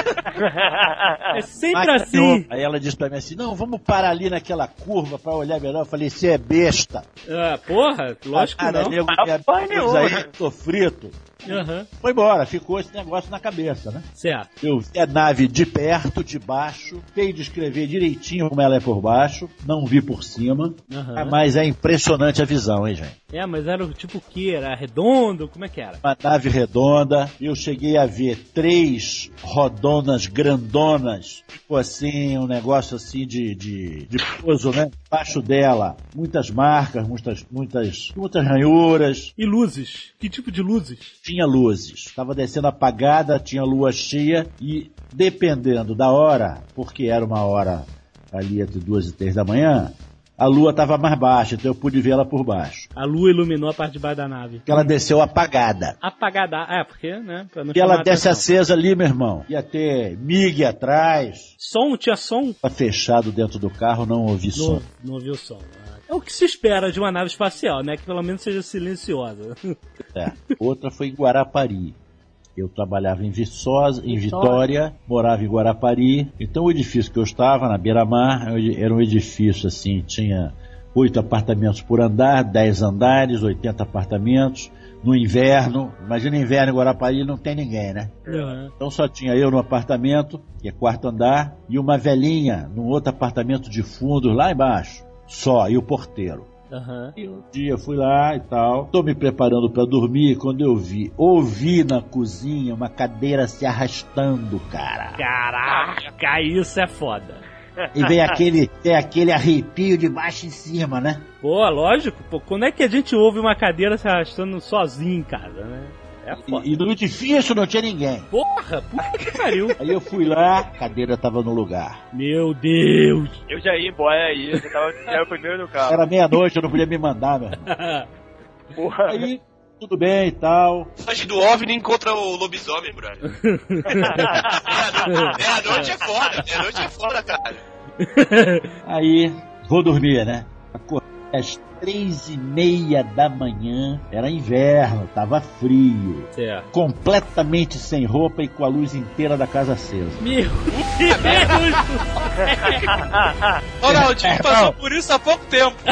É sempre Máquina assim. Aí ela disse pra mim assim: Não, vamos parar ali naquela curva pra olhar melhor. Eu falei: Você é besta. Ah, porra, lógico que Cara, não. nego, Rapaz, coisa nenhuma. aí, tô frito. Aham, Foi embora, ficou esse negócio na cabeça, né? certo. Eu vi a nave de perto, de baixo, sei descrever direitinho como ela é por baixo, não vi por cima, Aham. mas é impressionante a visão, hein, gente? É, mas era o tipo o quê? Era redondo? Como é que era? Uma nave redonda, eu cheguei a ver três rodonas grandonas, tipo assim, um negócio assim de, de, de pouso, né? Embaixo dela, muitas marcas, muitas, muitas, muitas ranhuras, E luzes? Que tipo de luzes? tinha luzes. Estava descendo apagada, tinha lua cheia e dependendo da hora, porque era uma hora ali entre duas e três da manhã, a lua estava mais baixa, então eu pude ver ela por baixo. A lua iluminou a parte de baixo da nave. Ela desceu apagada. Apagada. É, porque, né? Pra não E ela desce acesa ali, meu irmão. Ia ter MIG atrás. Som? Tinha som? Tá fechado dentro do carro, não ouvi som. Não, ouviu som. É o que se espera de uma nave espacial, né? Que pelo menos seja silenciosa. É. Outra foi em Guarapari. Eu trabalhava em Viçosa, em Vitória. Morava em Guarapari. Então o edifício que eu estava, na beira-mar, era um edifício assim, tinha oito apartamentos por andar, dez andares, 80 apartamentos. No inverno, imagina inverno em Guarapari, não tem ninguém, né? Aham. Então só tinha eu no apartamento, que é quarto andar, e uma velhinha num outro apartamento de fundos lá embaixo. Só, e o porteiro. Aham. E um dia fui lá e tal, tô me preparando pra dormir, quando eu vi, ouvi na cozinha uma cadeira se arrastando, cara. Caraca, isso é foda. E vem aquele, tem aquele arrepio de baixo em cima, né? Pô, lógico. Pô, quando é que a gente ouve uma cadeira se arrastando sozinho em casa, né? É foda. E, e no edifício não tinha ninguém. Porra, puta que pariu. Aí eu fui lá, a cadeira tava no lugar. Meu Deus. Eu já ia embora aí, eu tava, era o primeiro no carro. Era meia-noite, eu não podia me mandar, meu irmão. Porra. Aí, tudo bem e tal. Antes do OVNI encontra o lobisomem, brother. Meia-noite é foda, meia-noite é foda, cara. Aí, vou dormir, né? Acordei às três e meia da manhã, era inverno, tava frio. Certo. Completamente sem roupa e com a luz inteira da casa acesa. Meu Deus. Ronaldinho passou por isso há pouco tempo.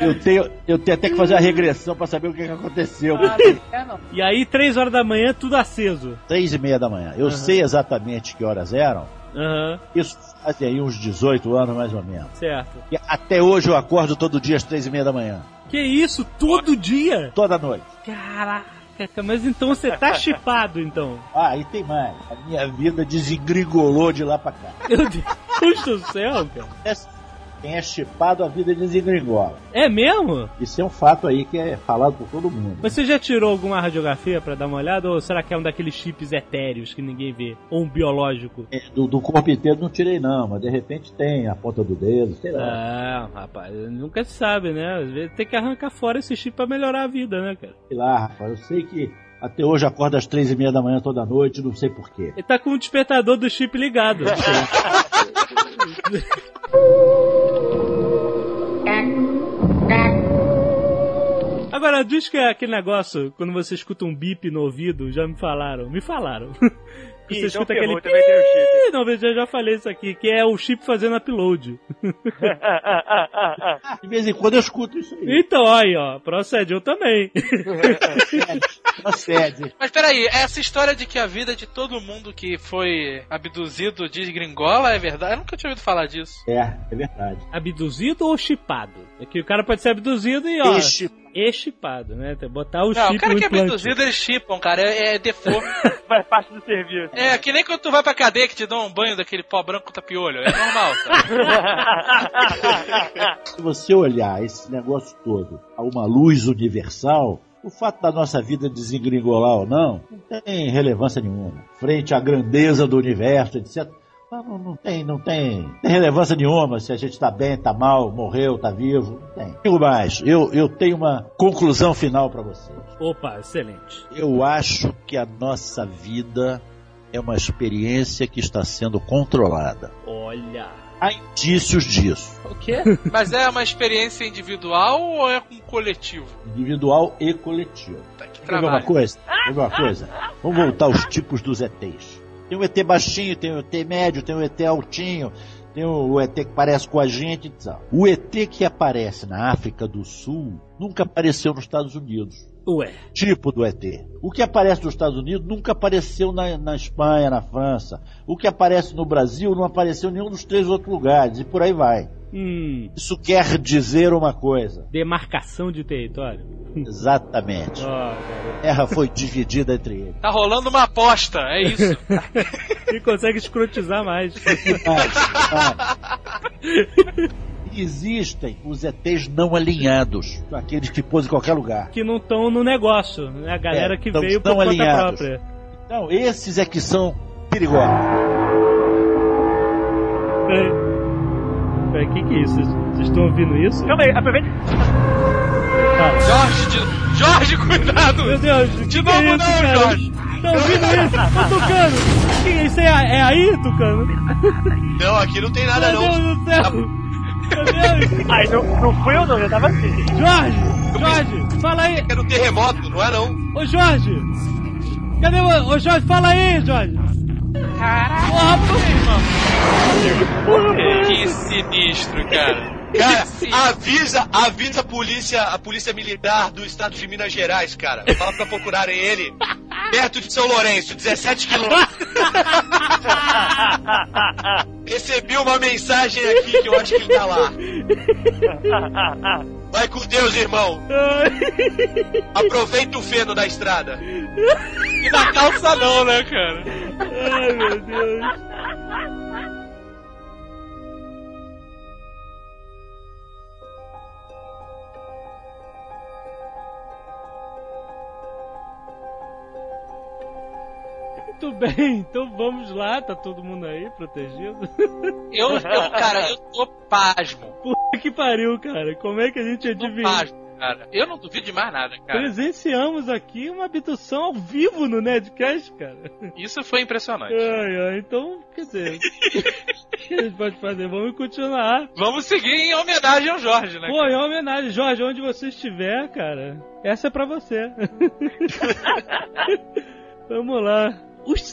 Eu tenho, eu tenho até que fazer a regressão pra saber o que, que aconteceu. porque É. E aí, três horas da manhã, tudo aceso. Três e meia da manhã. Eu sei exatamente que horas eram. Aham, Isso fazia aí uns 18 anos mais ou menos. certo. E até hoje eu acordo todo dia às três e meia da manhã. Que isso? Todo dia? Toda noite. Caraca, mas então você tá chipado, então. Ah, e tem mais. A minha vida desengringolou de lá pra cá. Meu Deus do céu, cara. Quem é chipado, a vida desengringola. É mesmo? Isso é um fato aí que é falado por todo mundo. Você já tirou alguma radiografia pra dar uma olhada? Ou será que é um daqueles chips etéreos que ninguém vê? Ou um biológico? É, Do, do corpo inteiro não tirei não, mas de repente tem a ponta do dedo, sei lá. Ah, rapaz, nunca se sabe, né? Às vezes tem que arrancar fora esse chip pra melhorar a vida, né, cara? Sei lá, rapaz. Eu sei que até hoje acordo às três e meia da manhã toda noite, não sei porquê. Ele tá com o despertador do chip ligado. Agora, diz que é aquele negócio, quando você escuta um bip no ouvido, já me falaram, me falaram. Que Ih, você então escuta ferrou, aquele também tem o chip. Ih, Não, eu já, já falei isso aqui, que é o chip fazendo upload. De vez em quando eu escuto isso aí. Então, aí, ó, procede eu também. Procede. Mas peraí, essa história de que a vida de todo mundo que foi abduzido desgringola é verdade? Eu nunca tinha ouvido falar disso. É, é verdade. Abduzido ou chipado? É que o cara pode ser abduzido e, ó, Este e-chipado, né? Botar o Não, chip o cara no que é abduzido, eles chipam, cara. É, é default. Faz parte do serviço. é que nem quando tu vai pra cadeia que te dão um banho daquele pó branco com tapiolho. É normal? Se você olhar esse negócio todo a uma luz universal, o fato da nossa vida desengringolar ou não, não tem relevância nenhuma. Frente à grandeza do universo, etc. Não, não, tem, não tem, tem relevância nenhuma se a gente tá bem, tá mal, morreu, tá vivo, não tem. Digo mais, eu, eu tenho uma conclusão final para vocês. Opa, excelente. Eu acho que a nossa vida é uma experiência que está sendo controlada. Olha. Há indícios disso, O quê? Mas é uma experiência individual ou é com coletivo? individual e coletivo. Tá, que Quer ver uma coisa? Quer ver uma coisa? Vamos voltar aos tipos dos ETs. Tem o ET baixinho, tem o ET médio, tem o ET altinho, tem o, ET que parece com a gente e tal. O ET que aparece na África do Sul nunca apareceu nos Estados Unidos. Ué. Tipo do ET. O que aparece nos Estados Unidos nunca apareceu na, na Espanha, na França. O que aparece no Brasil não apareceu em nenhum dos três outros lugares. E por aí vai. Hum, Isso quer dizer uma coisa. demarcação de território. Exatamente. Ó, A terra foi dividida entre eles. Tá rolando uma aposta, é isso. Quem consegue escrotizar mais? Mas, mas, existem os ETs não alinhados, aqueles que pousam em qualquer lugar. que não estão no negócio, né? A galera É, que tão- veio por conta alinhados. própria. Então, esses é que são perigosos. Peraí. Peraí, o que, que é isso? Vocês estão ouvindo isso? Calma aí, aproveita. Fala. Jorge, de... Jorge, cuidado! Meu Deus, De que novo que é isso, não, cara? Jorge! Tá ouvindo isso? Ô, Tucano! Que, isso é, é aí, Tucano? Não, aqui não tem nada Meu não. Deus do céu! Meu Deus! Ai, não, não fui eu não, já tava assim. Jorge! Jorge! Fala aí! Era um terremoto, não é não? Ô, Jorge! Cadê o... Ô, Jorge, fala aí, Jorge! Caraca! Porra, porra, Que sinistro, cara. Cara, avisa, avisa a polícia, a polícia militar do estado de Minas Gerais, cara. Fala pra procurarem ele. Perto de São Lourenço, 17 quilômetros. Recebi uma mensagem aqui que eu acho que ele tá lá. Vai com Deus, irmão. Aproveita o feno da estrada. E na calça não, né, cara? Ai, meu Deus. Muito bem, então vamos lá, tá todo mundo aí protegido. Eu, eu, cara, eu tô pasmo. Que pariu, cara. Como é que a gente adivinha? cara. Eu não duvido de mais nada, cara. Presenciamos aqui uma abdução ao vivo no Nedcast, cara. Isso foi impressionante. Então, quer dizer, o que a gente pode fazer? Vamos continuar. Vamos seguir em homenagem ao Jorge, né? Pô, em homenagem, Jorge, onde você estiver, cara, essa é pra você. Vamos lá.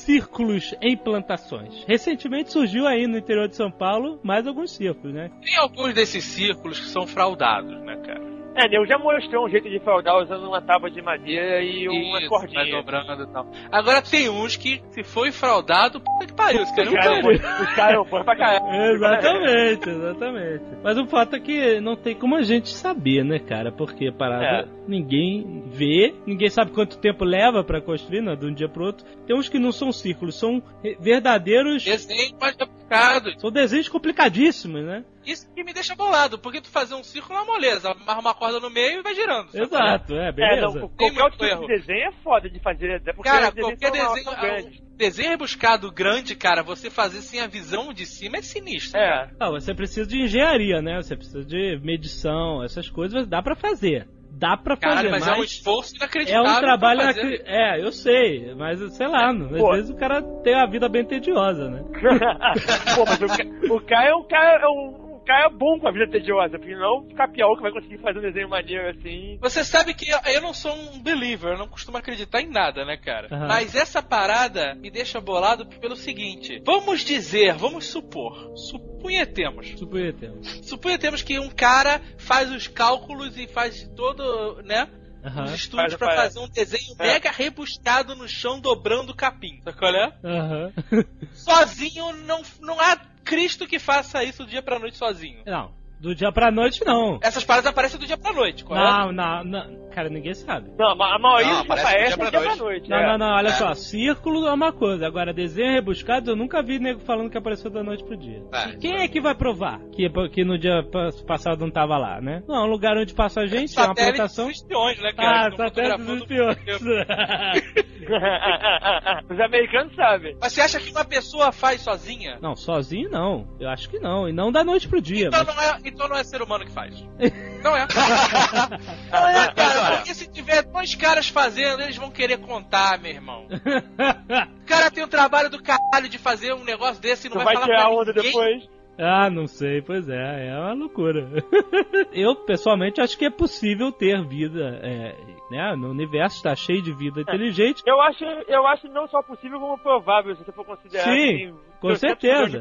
Os círculos em plantações. Recentemente surgiu aí no interior de São Paulo mais alguns círculos, né? Tem alguns desses círculos que são fraudados, né, cara? É, Deus já mostrou um jeito de fraudar usando uma tábua de madeira e uma Isso, vai cordinha. dobrando e tal. Agora tem uns que, se foi fraudado, puta que pariu, esse cara Os não caras pariu. os caras põem pra caralho. Exatamente, exatamente. Mas o fato é que não tem como a gente saber, né, cara? Porque a parada É. ninguém vê, ninguém sabe quanto tempo leva pra construir, né, de um dia pro outro. Tem uns que não são círculos, são verdadeiros. Desenho mais complicado. São desenhos complicadíssimos, né? Isso que me deixa bolado, porque tu fazer um círculo é uma moleza, amarra uma corda no meio e vai girando. sabe? Exato, é, É, beleza. não, Tem qualquer outro tipo de desenho é foda de fazer, né? porque Cara, qualquer desenho, são grandes. um desenho rebuscado grande, cara, você fazer sem a visão de cima é sinistro. É. Ah, você precisa de engenharia, né? Você precisa de medição, essas coisas dá pra fazer. Dá pra fazer, Caralho, mas mas é um esforço é inacreditável. um trabalho. acri- fazer. É, eu sei, mas sei lá, às Pô. vezes o cara tem a vida bem tediosa, né? Pô, mas o, o cara é um cara, é um cara bom com a vida tediosa, porque não é um capial que vai conseguir fazer um desenho maneiro assim. Você sabe que eu, não sou um believer, eu não costumo acreditar em nada, né, cara? Aham. Mas essa parada me deixa bolado pelo seguinte: vamos dizer, vamos supor, supunhetemos, Suponhamos. supunhetemos que um cara faz os cálculos e faz todo, né? Aham. Os estudos Faz a pra parada. fazer um desenho É. mega rebuscado no chão dobrando o capim. Sabe qual é? Aham. Sozinho não, não há Cristo que faça isso do dia pra noite sozinho. Não, do dia pra noite não. Essas paradas aparecem do dia pra noite, correto? Não, não, não. Cara, ninguém sabe. Não, a ma- a maioria Não, dos parece aparece dia pra é dia pra noite. noite. Não, é. não, não, olha É. só, círculo é uma coisa, agora desenho rebuscado eu nunca vi nego falando que apareceu da noite pro dia. É. Quem é que vai provar que, que no dia pa- passado não tava lá, né? Não, é um lugar onde passa a gente, é uma plantação. espiões, né, Ah, cara? tão satélites fotografando espiões. Os americanos sabem. Mas você acha que uma pessoa faz sozinha? Não, sozinho não. Eu acho que não. E não da noite pro dia. Então mas- não, é, então não é ser humano que faz. Não é. Não é, cara. Porque se tiver dois caras fazendo, eles vão querer contar, meu irmão. O cara tem o trabalho do caralho de fazer um negócio desse e não Tu vai, vai falar tirar pra onda ninguém. depois. Ah, não sei, pois é, é uma loucura. Eu, pessoalmente, acho que é possível ter vida, é, né? No universo está cheio de vida inteligente. Eu acho, eu acho não só possível como provável, se você for considerar Sim, assim, com 200 certeza.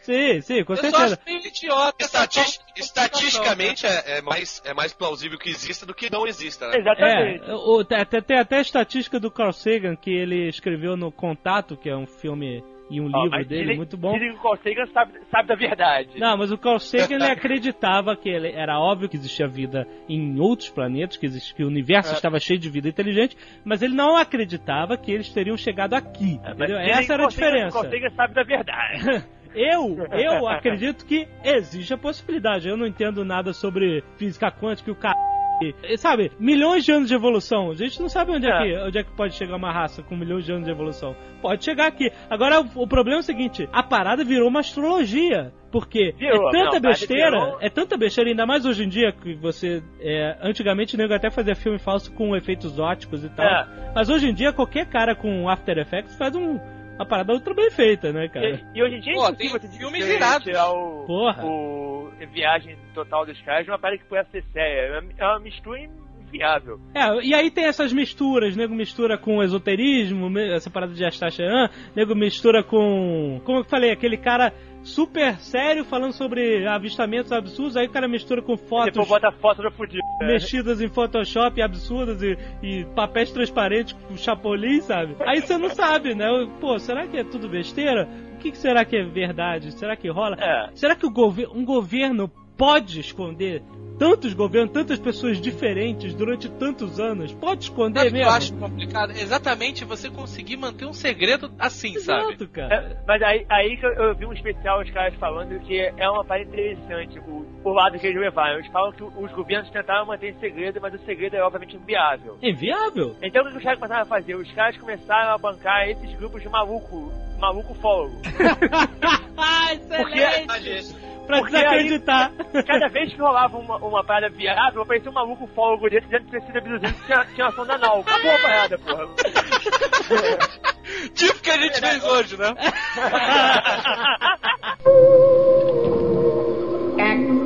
Sim, sim, com Eu só certeza. acho meio idiota. Estatis- estatisticamente é, é mais, é mais plausível que exista do que não exista, né? Exatamente. É, o, tem, tem- tem até a estatística do Carl Sagan que ele escreveu no Contato, que é um filme e um Ó, livro dele dizem- muito bom. Dizem que o Carl Sagan sabe, sabe da verdade. Não, mas o Carl Sagan ele acreditava que ele, era óbvio que existia vida em outros planetas, que, existe, que o universo É. estava cheio de vida inteligente, mas ele não acreditava que eles teriam chegado aqui. Dizem Essa era a diferença. O Carl Sagan sabe da verdade. Eu, eu acredito que existe a possibilidade. Eu não entendo nada sobre física quântica e o cara. Sabe, milhões de anos de evolução. A gente não sabe onde é, É. que, onde é que pode chegar uma raça com milhões de anos de evolução. Pode chegar aqui. Agora, o, o problema é o seguinte: a parada virou uma astrologia. Porque Virou, é tanta não, besteira, virou. é tanta besteira, ainda mais hoje em dia que você. é, antigamente o nego até fazia filme falso com efeitos óticos e tal. É. Mas hoje em dia qualquer cara com After Effects faz um, uma parada ultra bem feita, né, cara? E, e hoje em dia é Pô, impossível tem você filmes tirar- irados. tirar o, Porra. o viagem total dos caras de uma parada que pudesse ser séria. É uma- É mistura inviável. É, e aí tem essas misturas, nego mistura com esoterismo, essa parada de Astacheran, nego mistura com. Como eu falei, aquele cara super sério falando sobre avistamentos absurdos, aí o cara mistura com fotos Depois bota foto do fudido. né? mexidas em Photoshop absurdas e, e papéis transparentes com chapolim, sabe? Aí você não sabe, né? Pô, será que é tudo besteira? O que, que será que é verdade? Será que rola? É. Será que o gover um governo pode esconder tantos governos, tantas pessoas diferentes durante tantos anos? Pode esconder Sabe mesmo? eu acho complicado? Exatamente você conseguir manter um segredo assim, sabe? Exato, cara. É, mas aí, aí que eu, eu vi um especial os caras falando que é uma parada interessante o, o lado que eles levaram. Eles falam que os governos tentaram manter em segredo, mas o segredo é obviamente inviável. Inviável. Então o que os caras começaram a fazer? Os caras começaram a bancar esses grupos de maluco, maluco fólogo. ah, Porque- excelente! Pra porque aí- desacreditar. Cada vez que rolava uma, uma parada viável, aparecia um maluco fólogo dentro do tecido abduzido que tinha, tinha ação da nau. Acabou a parada, porra. Tipo que a gente fez hoje, né?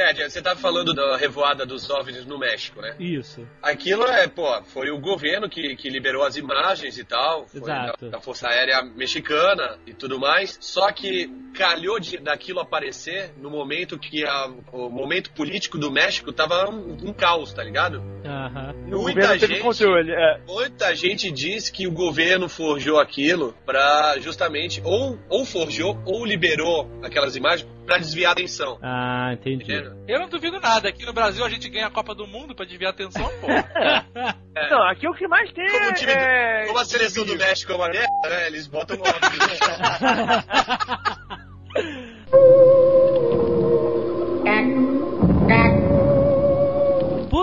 Nerd, você tava falando da revoada dos OVNIs no México, né? Isso. Aquilo é, pô, foi o governo que, que liberou as imagens e tal. Foi Exato. Da, da Força Aérea Mexicana e tudo mais. Só que calhou de, daquilo aparecer no momento que a- o momento político do México tava um, um caos, tá ligado? Aham. O Muita gente, controle. É. muita gente diz que o governo forjou aquilo pra justamente, ou, ou forjou, ou liberou aquelas imagens pra desviar a atenção. Ah, entendi. Entendeu? Eu não duvido nada. Aqui no Brasil a gente ganha a Copa do Mundo pra desviar a atenção, pô. Não, aqui o que mais tem Como, o time, é... como a seleção do México é uma merda, né? Eles botam uma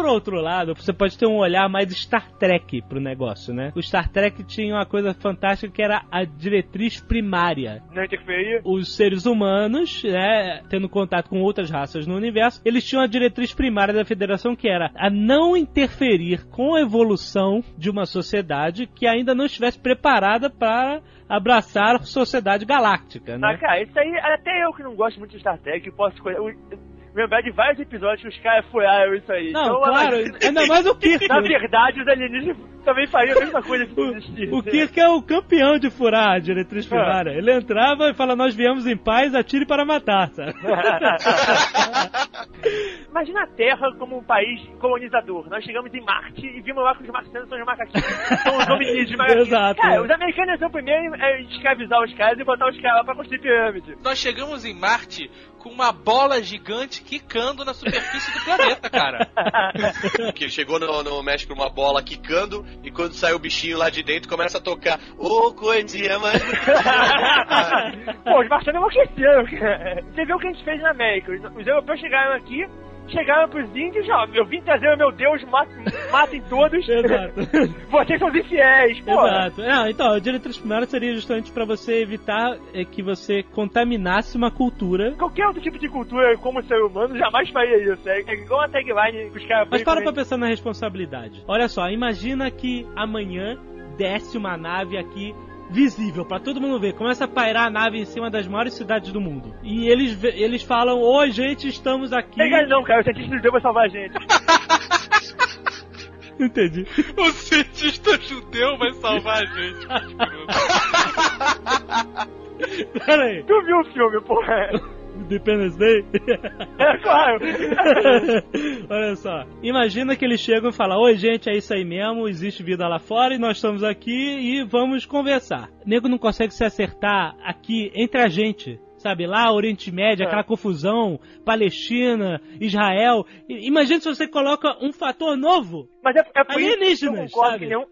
outro lado, você pode ter um olhar mais Star Trek pro negócio, né? O Star Trek tinha uma coisa fantástica que era a diretriz primária. Não interferir. Os seres humanos, né, tendo contato com outras raças no universo, eles tinham a diretriz primária da federação que era a não interferir com a evolução de uma sociedade que ainda não estivesse preparada para abraçar a sociedade galáctica, né? Ah, cara, isso aí, até eu que não gosto muito de Star Trek, posso eu- lembrar de vários episódios que os caras furaram isso aí. Não, Então, claro, imagina- ainda mais o Kirk. Na verdade, os alienígenas também fariam a mesma coisa O, existisse. o Kirk é o campeão de furar a diretriz primária. Ele entrava e fala: Nós viemos em paz, atire para matar, sabe? Imagina a Terra como um país colonizador. Nós chegamos em Marte e vimos lá que os marcianos são os macaquinhos. são os hominídeos macaquinhos. Exato. Cara, os americanos são primeiro a escravizar os caras e botar os caras lá pra construir pirâmide. Nós chegamos em Marte com uma bola gigante quicando na superfície do planeta, cara. que chegou no, no México uma bola quicando e quando sai o bichinho lá de dentro começa a tocar Ô coisinha mais Pô, os marcianos enlouqueceram, cara. Você viu o que a gente fez na América? Os europeus chegaram aqui, chegaram pros índios, ó, eu vim trazer o meu Deus, matem, matem todos. Exato. Vocês são os infiéis, pô. Exato. É, então, a diretriz primária seria justamente para você evitar é, que você contaminasse uma cultura. Qualquer outro tipo de cultura como ser humano jamais faria isso. É, é igual a tagline que os caras Mas para pra pensar na responsabilidade. Olha só, imagina que amanhã desce uma nave aqui visível pra todo mundo ver. Começa a pairar a nave em cima das maiores cidades do mundo. E eles, eles falam: Oi, gente, estamos aqui. Não, cara. O cientista judeu vai salvar a gente. Entendi. O cientista judeu vai salvar a gente. Pera aí. Tu viu o filme, porra? Independence Day? É claro. Olha só. Imagina que eles chegam e falam: Oi, gente, é isso aí mesmo, existe vida lá fora e nós estamos aqui e vamos conversar. O nego não consegue se acertar aqui entre a gente. Sabe, lá, Oriente Médio, É. aquela confusão, Palestina, Israel. Imagina se você coloca um fator novo. Mas é, é por isso que eu Alienígenas, concordo sabe? que nenhum,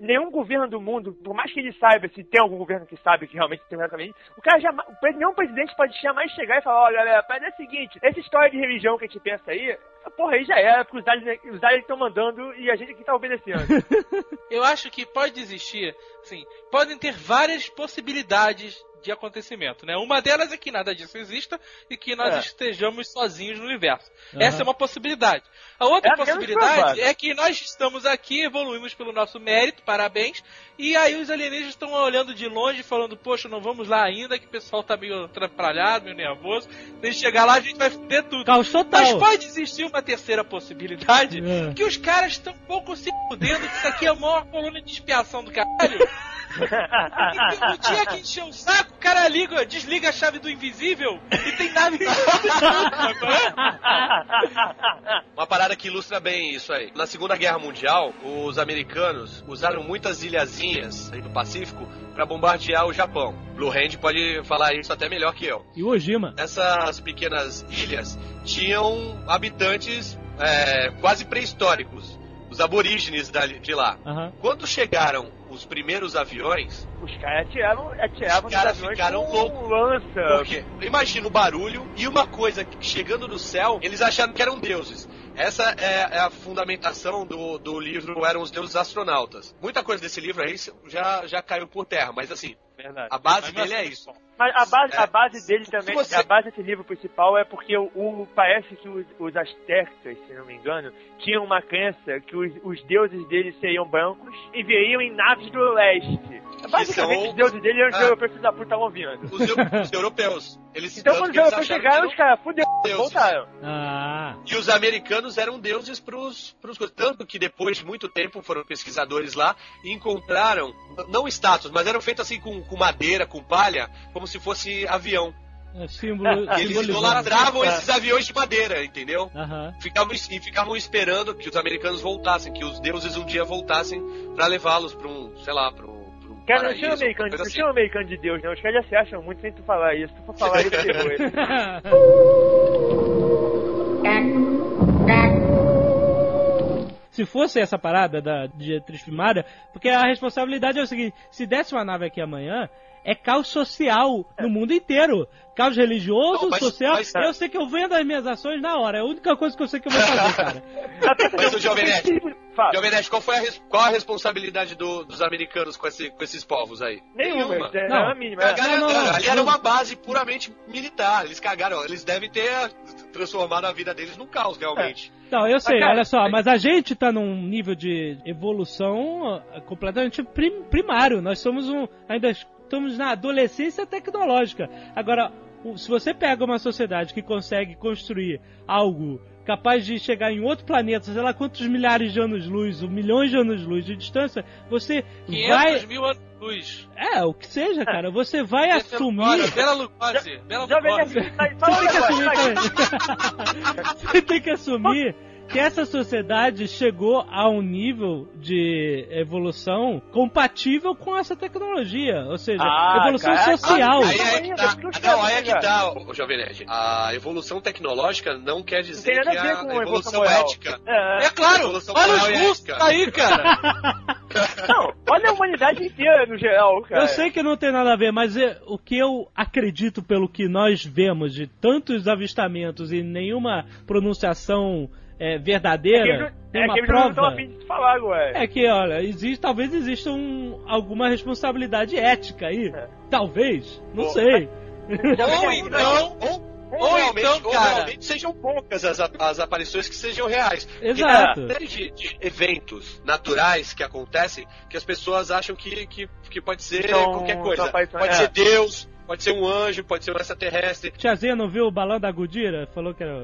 nenhum governo do mundo, por mais que ele saiba, se tem algum governo que sabe que realmente tem realmente, o cara jamais, nenhum presidente pode jamais chegar e falar, olha galera, mas é o seguinte, essa história de religião que a gente pensa aí, porra aí já era, porque os aliens os aliens estão mandando e a gente aqui tá obedecendo. Eu acho que pode existir, assim, podem ter várias possibilidades de acontecimento, né? Uma delas é que nada disso exista e que nós É. estejamos sozinhos no universo. Aham. Essa é uma possibilidade. A outra É possibilidade é que nós estamos aqui, evoluímos pelo nosso mérito, parabéns, e aí os alienígenas estão olhando de longe falando, poxa, não vamos lá ainda, que o pessoal tá meio atrapalhado, meio nervoso. Se a gente chegar lá, a gente vai foder tudo. Caos total. Mas pode existir uma terceira possibilidade É. que os caras estão um pouco se fudendo, que isso aqui é a maior coluna de expiação do caralho. E no dia que encheu o saco, o cara liga, desliga a chave do invisível e tem nave em Uma parada que ilustra bem isso aí. Na Segunda Guerra Mundial, os americanos usaram muitas ilhazinhas aí do Pacífico para bombardear o Japão. Blue Hand pode falar isso até melhor que eu. E o Ojima? Essas pequenas ilhas tinham habitantes é, quase pré-históricos, os aborígenes de lá. Aham. Quando chegaram os primeiros aviões, Os caras atiravam, atiravam Os caras ficaram loucos. lança. Porque imagina o barulho e uma coisa chegando do céu, eles acharam que eram deuses. Essa é, é a fundamentação do, do livro Eram os Deuses Astronautas. Muita coisa desse livro aí já, já caiu por terra, mas assim, Verdade. a base Mas dele é isso. Mas a base, É. a base dele também, você- a base desse livro principal é porque o, o- parece que os, os astectas, se não me engano, tinham uma crença que os, os deuses deles seriam brancos e viriam em naves do leste. Basicamente, são- os deuses dele eram os Ah. europeus da puta estavam vindo. Os, eu- os europeus. Eles, Então, quando os europeus chegaram, os caras, fudeu, deuses. voltaram. Ah. E os americanos eram deuses pros, pros tanto que depois de muito tempo foram pesquisadores lá e encontraram não estátuas, mas eram feitos assim com, com madeira, com palha, como se fosse avião. É símbolo. Eles idolatravam esses aviões de madeira, entendeu? Aham. Ficavam, e ficavam esperando que os americanos voltassem, que os deuses um dia voltassem pra levá-los pra um, sei lá, pra um, pra um Cara, não chama americano, não assim. chama americano de Deus, não. Os caras já se acham muito sem tu falar isso. Se tu for falar isso, ele. Se fosse essa parada da diretriz primária, porque a responsabilidade é o seguinte: se desse uma nave aqui amanhã, é caos social no mundo inteiro. Caos religioso, Não, mas- social. mas- Eu sei que eu vendo as minhas ações na hora. É a única coisa que eu sei que eu vou fazer, cara. Mas o Jovem Nerd. Jovem Nerd, qual foi a, res- qual a responsabilidade do- dos americanos com, esse- com esses povos aí? Nenhuma, é Não. a mínima. A galera- Não, não, não. ali era uma base puramente militar. Eles cagaram. Eles devem ter transformado a vida deles num caos, realmente. Não, eu sei, Mas, cara, olha só, mas a gente tá num nível de evolução ah, completamente prim- primário. Nós somos um. Ainda estamos na adolescência tecnológica. Agora, se você pega uma sociedade que consegue construir algo capaz de chegar em outro planeta, sei lá quantos milhares de anos-luz, ou milhões de anos-luz de distância, você 500 vai. mil anos de luz. É, o que seja, cara, você vai é assumir. Bela- Lugosi. Bela Lugosi. Tá- Você tem que assumir. Você tem que assumir que essa sociedade chegou a um nível de evolução compatível com essa tecnologia. Ou seja, Ah, evolução cara, social. Aí é que tá. porque os Não, aí é que tá, Jovem Nerd. A evolução tecnológica não quer dizer Não que a a, evolução evolução ética. É. É claro, olha os russos aí, cara. Não, olha a humanidade inteira no geral, cara. Eu sei que não tem nada a ver, mas é, o que eu acredito pelo que nós vemos de tantos avistamentos e nenhuma pronunciação é, verdadeira, É que eles não estão prova. afim de falar agora. É que, olha, existe, talvez exista um, alguma responsabilidade ética aí. É. Talvez, não Bom, sei. Ou então, Ou, Ou realmente- então, ou cara, realmente sejam poucas as, as aparições que sejam reais. Exato. Porque tem de, de eventos naturais que acontecem que as pessoas acham que, que, que pode ser São- qualquer coisa. aparições- Pode é. ser Deus, pode ser um anjo, pode ser um extraterrestre. Tiazinha não viu o balão da Gudira? Falou que era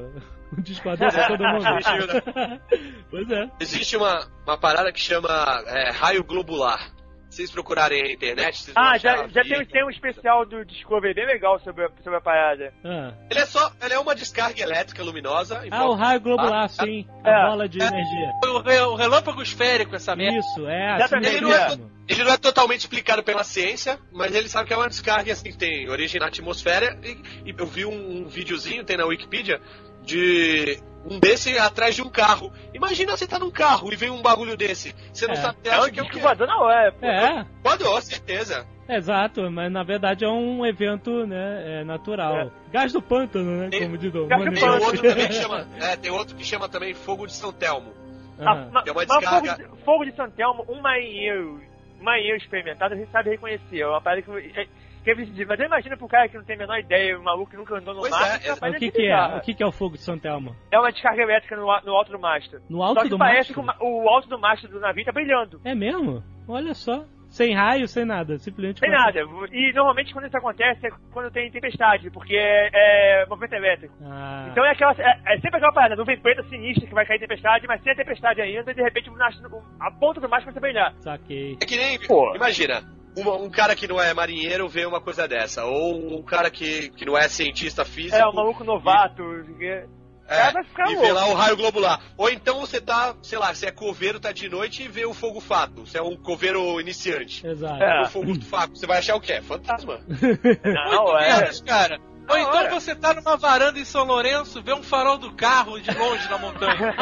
um disco voador pra todo mundo. pois é. Existe uma, uma parada que chama é, raio globular. Se vocês procurarem na internet, Ah, já, já tem, tem um especial do Discovery bem legal sobre a, sobre a parada. Ah, Ele é só, ele é uma descarga elétrica luminosa. em Ah, o raio globular, Ah, sim. É. A bola de energia. O, re- o relâmpago esférico, essa merda. Isso, é assim Exatamente, mesmo. Ele não é totalmente explicado pela ciência, mas ele sabe que é uma descarga assim, que tem origem na atmosfera. E, e eu vi um, um videozinho, tem na Wikipedia, de um desse atrás de um carro. Imagina você tá num carro e vem um bagulho desse. Você não É. sabe, É acha que é o quê? voador na hora. pô. É, Pode, ó, certeza. exato, mas na verdade é um evento né, é, natural. Gás do pântano, né? Tem- Como diz o Gás do Mano Tem outro também que chama, é, tem outro que chama também Fogo de São Telmo. Ah, Que é uma mas fogo, descarga- de, fogo de Santelmo, um marinheiro, um marinheiro experimentado, a gente sabe reconhecer. É uma parada que, que visível. Mas imagina pro cara que não tem a menor ideia, um maluco que nunca andou no Pois mar, é, é O que, que é? O que, que é o fogo de São Telmo? É uma descarga elétrica no, no alto do mastro. No Só alto que do parece mastro? que o, o alto do mastro do navio tá brilhando. É mesmo? Olha só. Sem raio, sem nada. Simplesmente. Sem nada. E normalmente quando isso acontece é quando tem tempestade, porque é, é movimento elétrico. Ah, Então é, aquela, é, é sempre aquela parada, nuvem preta sinistra que vai cair tempestade, mas sem a tempestade ainda, e de repente o o- a ponta do mastro começa a brilhar. saquei. É que nem, Pô. imagina, um, um cara que não é marinheiro vê uma coisa dessa, ou um cara que, que não é cientista físico. É, um maluco novato. cara É, vai ficar e vê lá o raio globular. Ou então você tá, sei lá, você é coveiro, tá de noite e vê o fogo fato. Você é um coveiro iniciante. Exato. É. O fogo fato, você vai achar o quê? Fantasma. Não, Muito é. menos, cara. Ou então hora. você tá numa varanda em São Lourenço, vê um farol do carro de longe na montanha.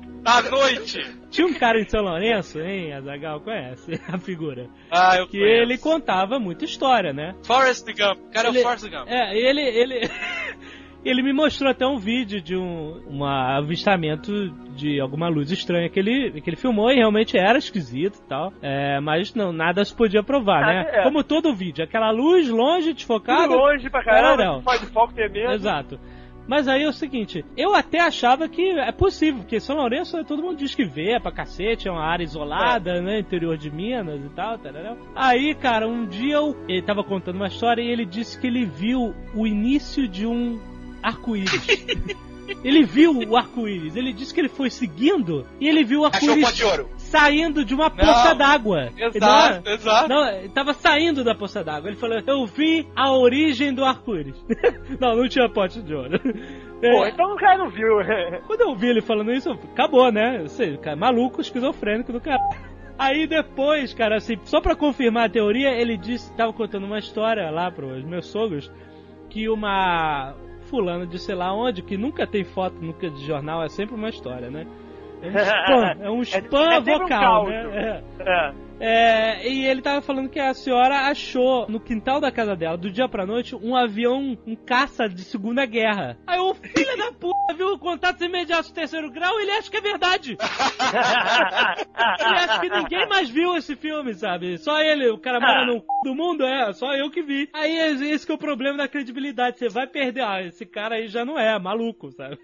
à noite. Tinha um cara em São Lourenço, hein, Azagal conhece a figura. Ah, eu Que conheço. ele contava muita história, né? Forrest Gump. O cara é Ele- o Forrest Gump. É, ele, ele, ele me mostrou até um vídeo de um, um avistamento de alguma luz estranha que ele, que ele filmou e realmente era esquisito e tal. É, mas não, nada se podia provar, Nada, né? é. Como todo vídeo, aquela luz longe, desfocada. Tudo longe pra caramba, Não, não. faz foco tremendo. Exato. Mas aí é o seguinte, eu até achava que é possível, porque São Lourenço todo mundo diz que vê é pra cacete, é uma área isolada, né, interior de Minas e tal, tarará. Aí, cara, um dia eu, ele tava contando uma história e ele disse que ele viu o início de um arco-íris. ele viu o arco-íris, ele disse que ele foi seguindo e ele viu o Achou o pó arco-íris de ouro. Saindo de uma poça d'água. Exato, Não, exato. não, ele tava saindo da poça d'água. Ele falou, eu vi a origem do arco-íris. não, não tinha pote de ouro. Pô, É, então o cara não viu. Quando eu vi ele falando isso, eu- acabou, né? Eu sei, cara, maluco, esquizofrênico do cara. Aí depois, cara, assim, só pra confirmar a teoria, ele disse, tava contando uma história lá pros meus sogros, que uma fulana de sei lá onde, que nunca tem foto, nunca de jornal, é sempre uma história, né? É um spam, é um spam é um vocal, caos. né? É. É. É, e ele tava falando que a senhora achou no quintal da casa dela, do dia pra noite, um avião, um caça de Segunda Guerra. Aí o filho da puta viu o contato imediato do terceiro grau ele acha que é verdade. Ele acha que ninguém mais viu esse filme, sabe? Só ele, o cara mora no c... do mundo, é, só eu que vi. Aí esse que é o problema da credibilidade, você vai perder, ah, esse cara aí já não é, maluco, sabe?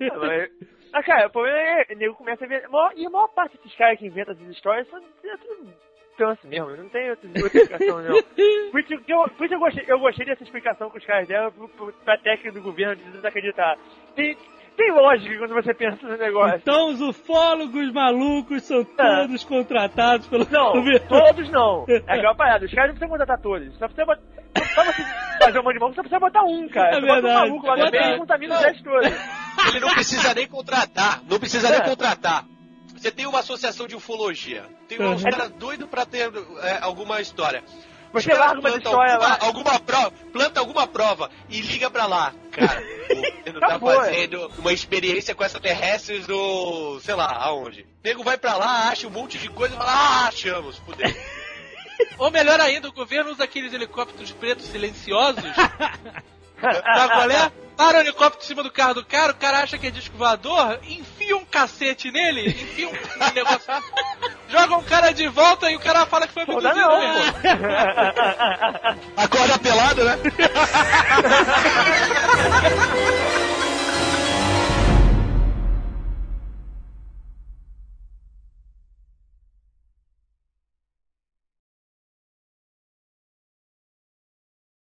Ah, cara, o problema é, o nego começa a ver. E a maior parte desses caras que inventam essas histórias são é tudo tanso mesmo, não tem outra, outra explicação, não. Por isso eu, por isso eu, gostei, eu gostei dessa explicação que os caras deram pra técnica do governo de desacreditar. Tem, tem lógica quando você pensa no negócio. Então os ufólogos malucos são todos contratados pelo Não, governo. todos não. É aquela parada, os caras não precisam contratar todos. Só precisa botar. Pra você fazer um monte de mão, você precisa botar um, cara. É Você bota um verdade. maluco lá É dentro e verdade. contamina os 10 todos. Ele não precisa nem contratar. Não precisa nem contratar. Você tem uma associação de ufologia. Tem uns Uhum. caras doidos pra ter é, alguma história. Você larga uma história alguma, lá. alguma prova, planta alguma prova e liga pra lá. Cara, o governo tá é. fazendo uma experiência com extraterrestres do. sei lá, aonde. O nego vai pra lá, acha um monte de coisa e fala, ah, achamos, fudeu. Ou melhor ainda, o governo usa aqueles helicópteros pretos silenciosos. Sabe qual é? Para o helicóptero em cima do carro do cara, o cara acha que é disco voador, enfia um cacete nele, enfia um negócio joga um cara de volta e o cara fala que foi abduzido, não. irmão. Acorda pelado, né?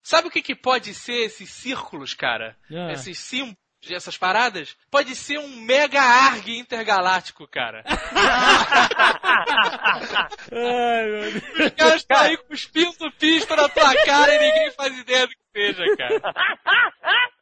Sabe o que, que pode ser esses círculos, cara? Ah. Esses símbolos? essas paradas, pode ser um mega arg intergaláctico, cara. Ai, meu Deus. Os caras estão aí cuspindo pisto na tua cara e ninguém faz ideia do que seja, cara.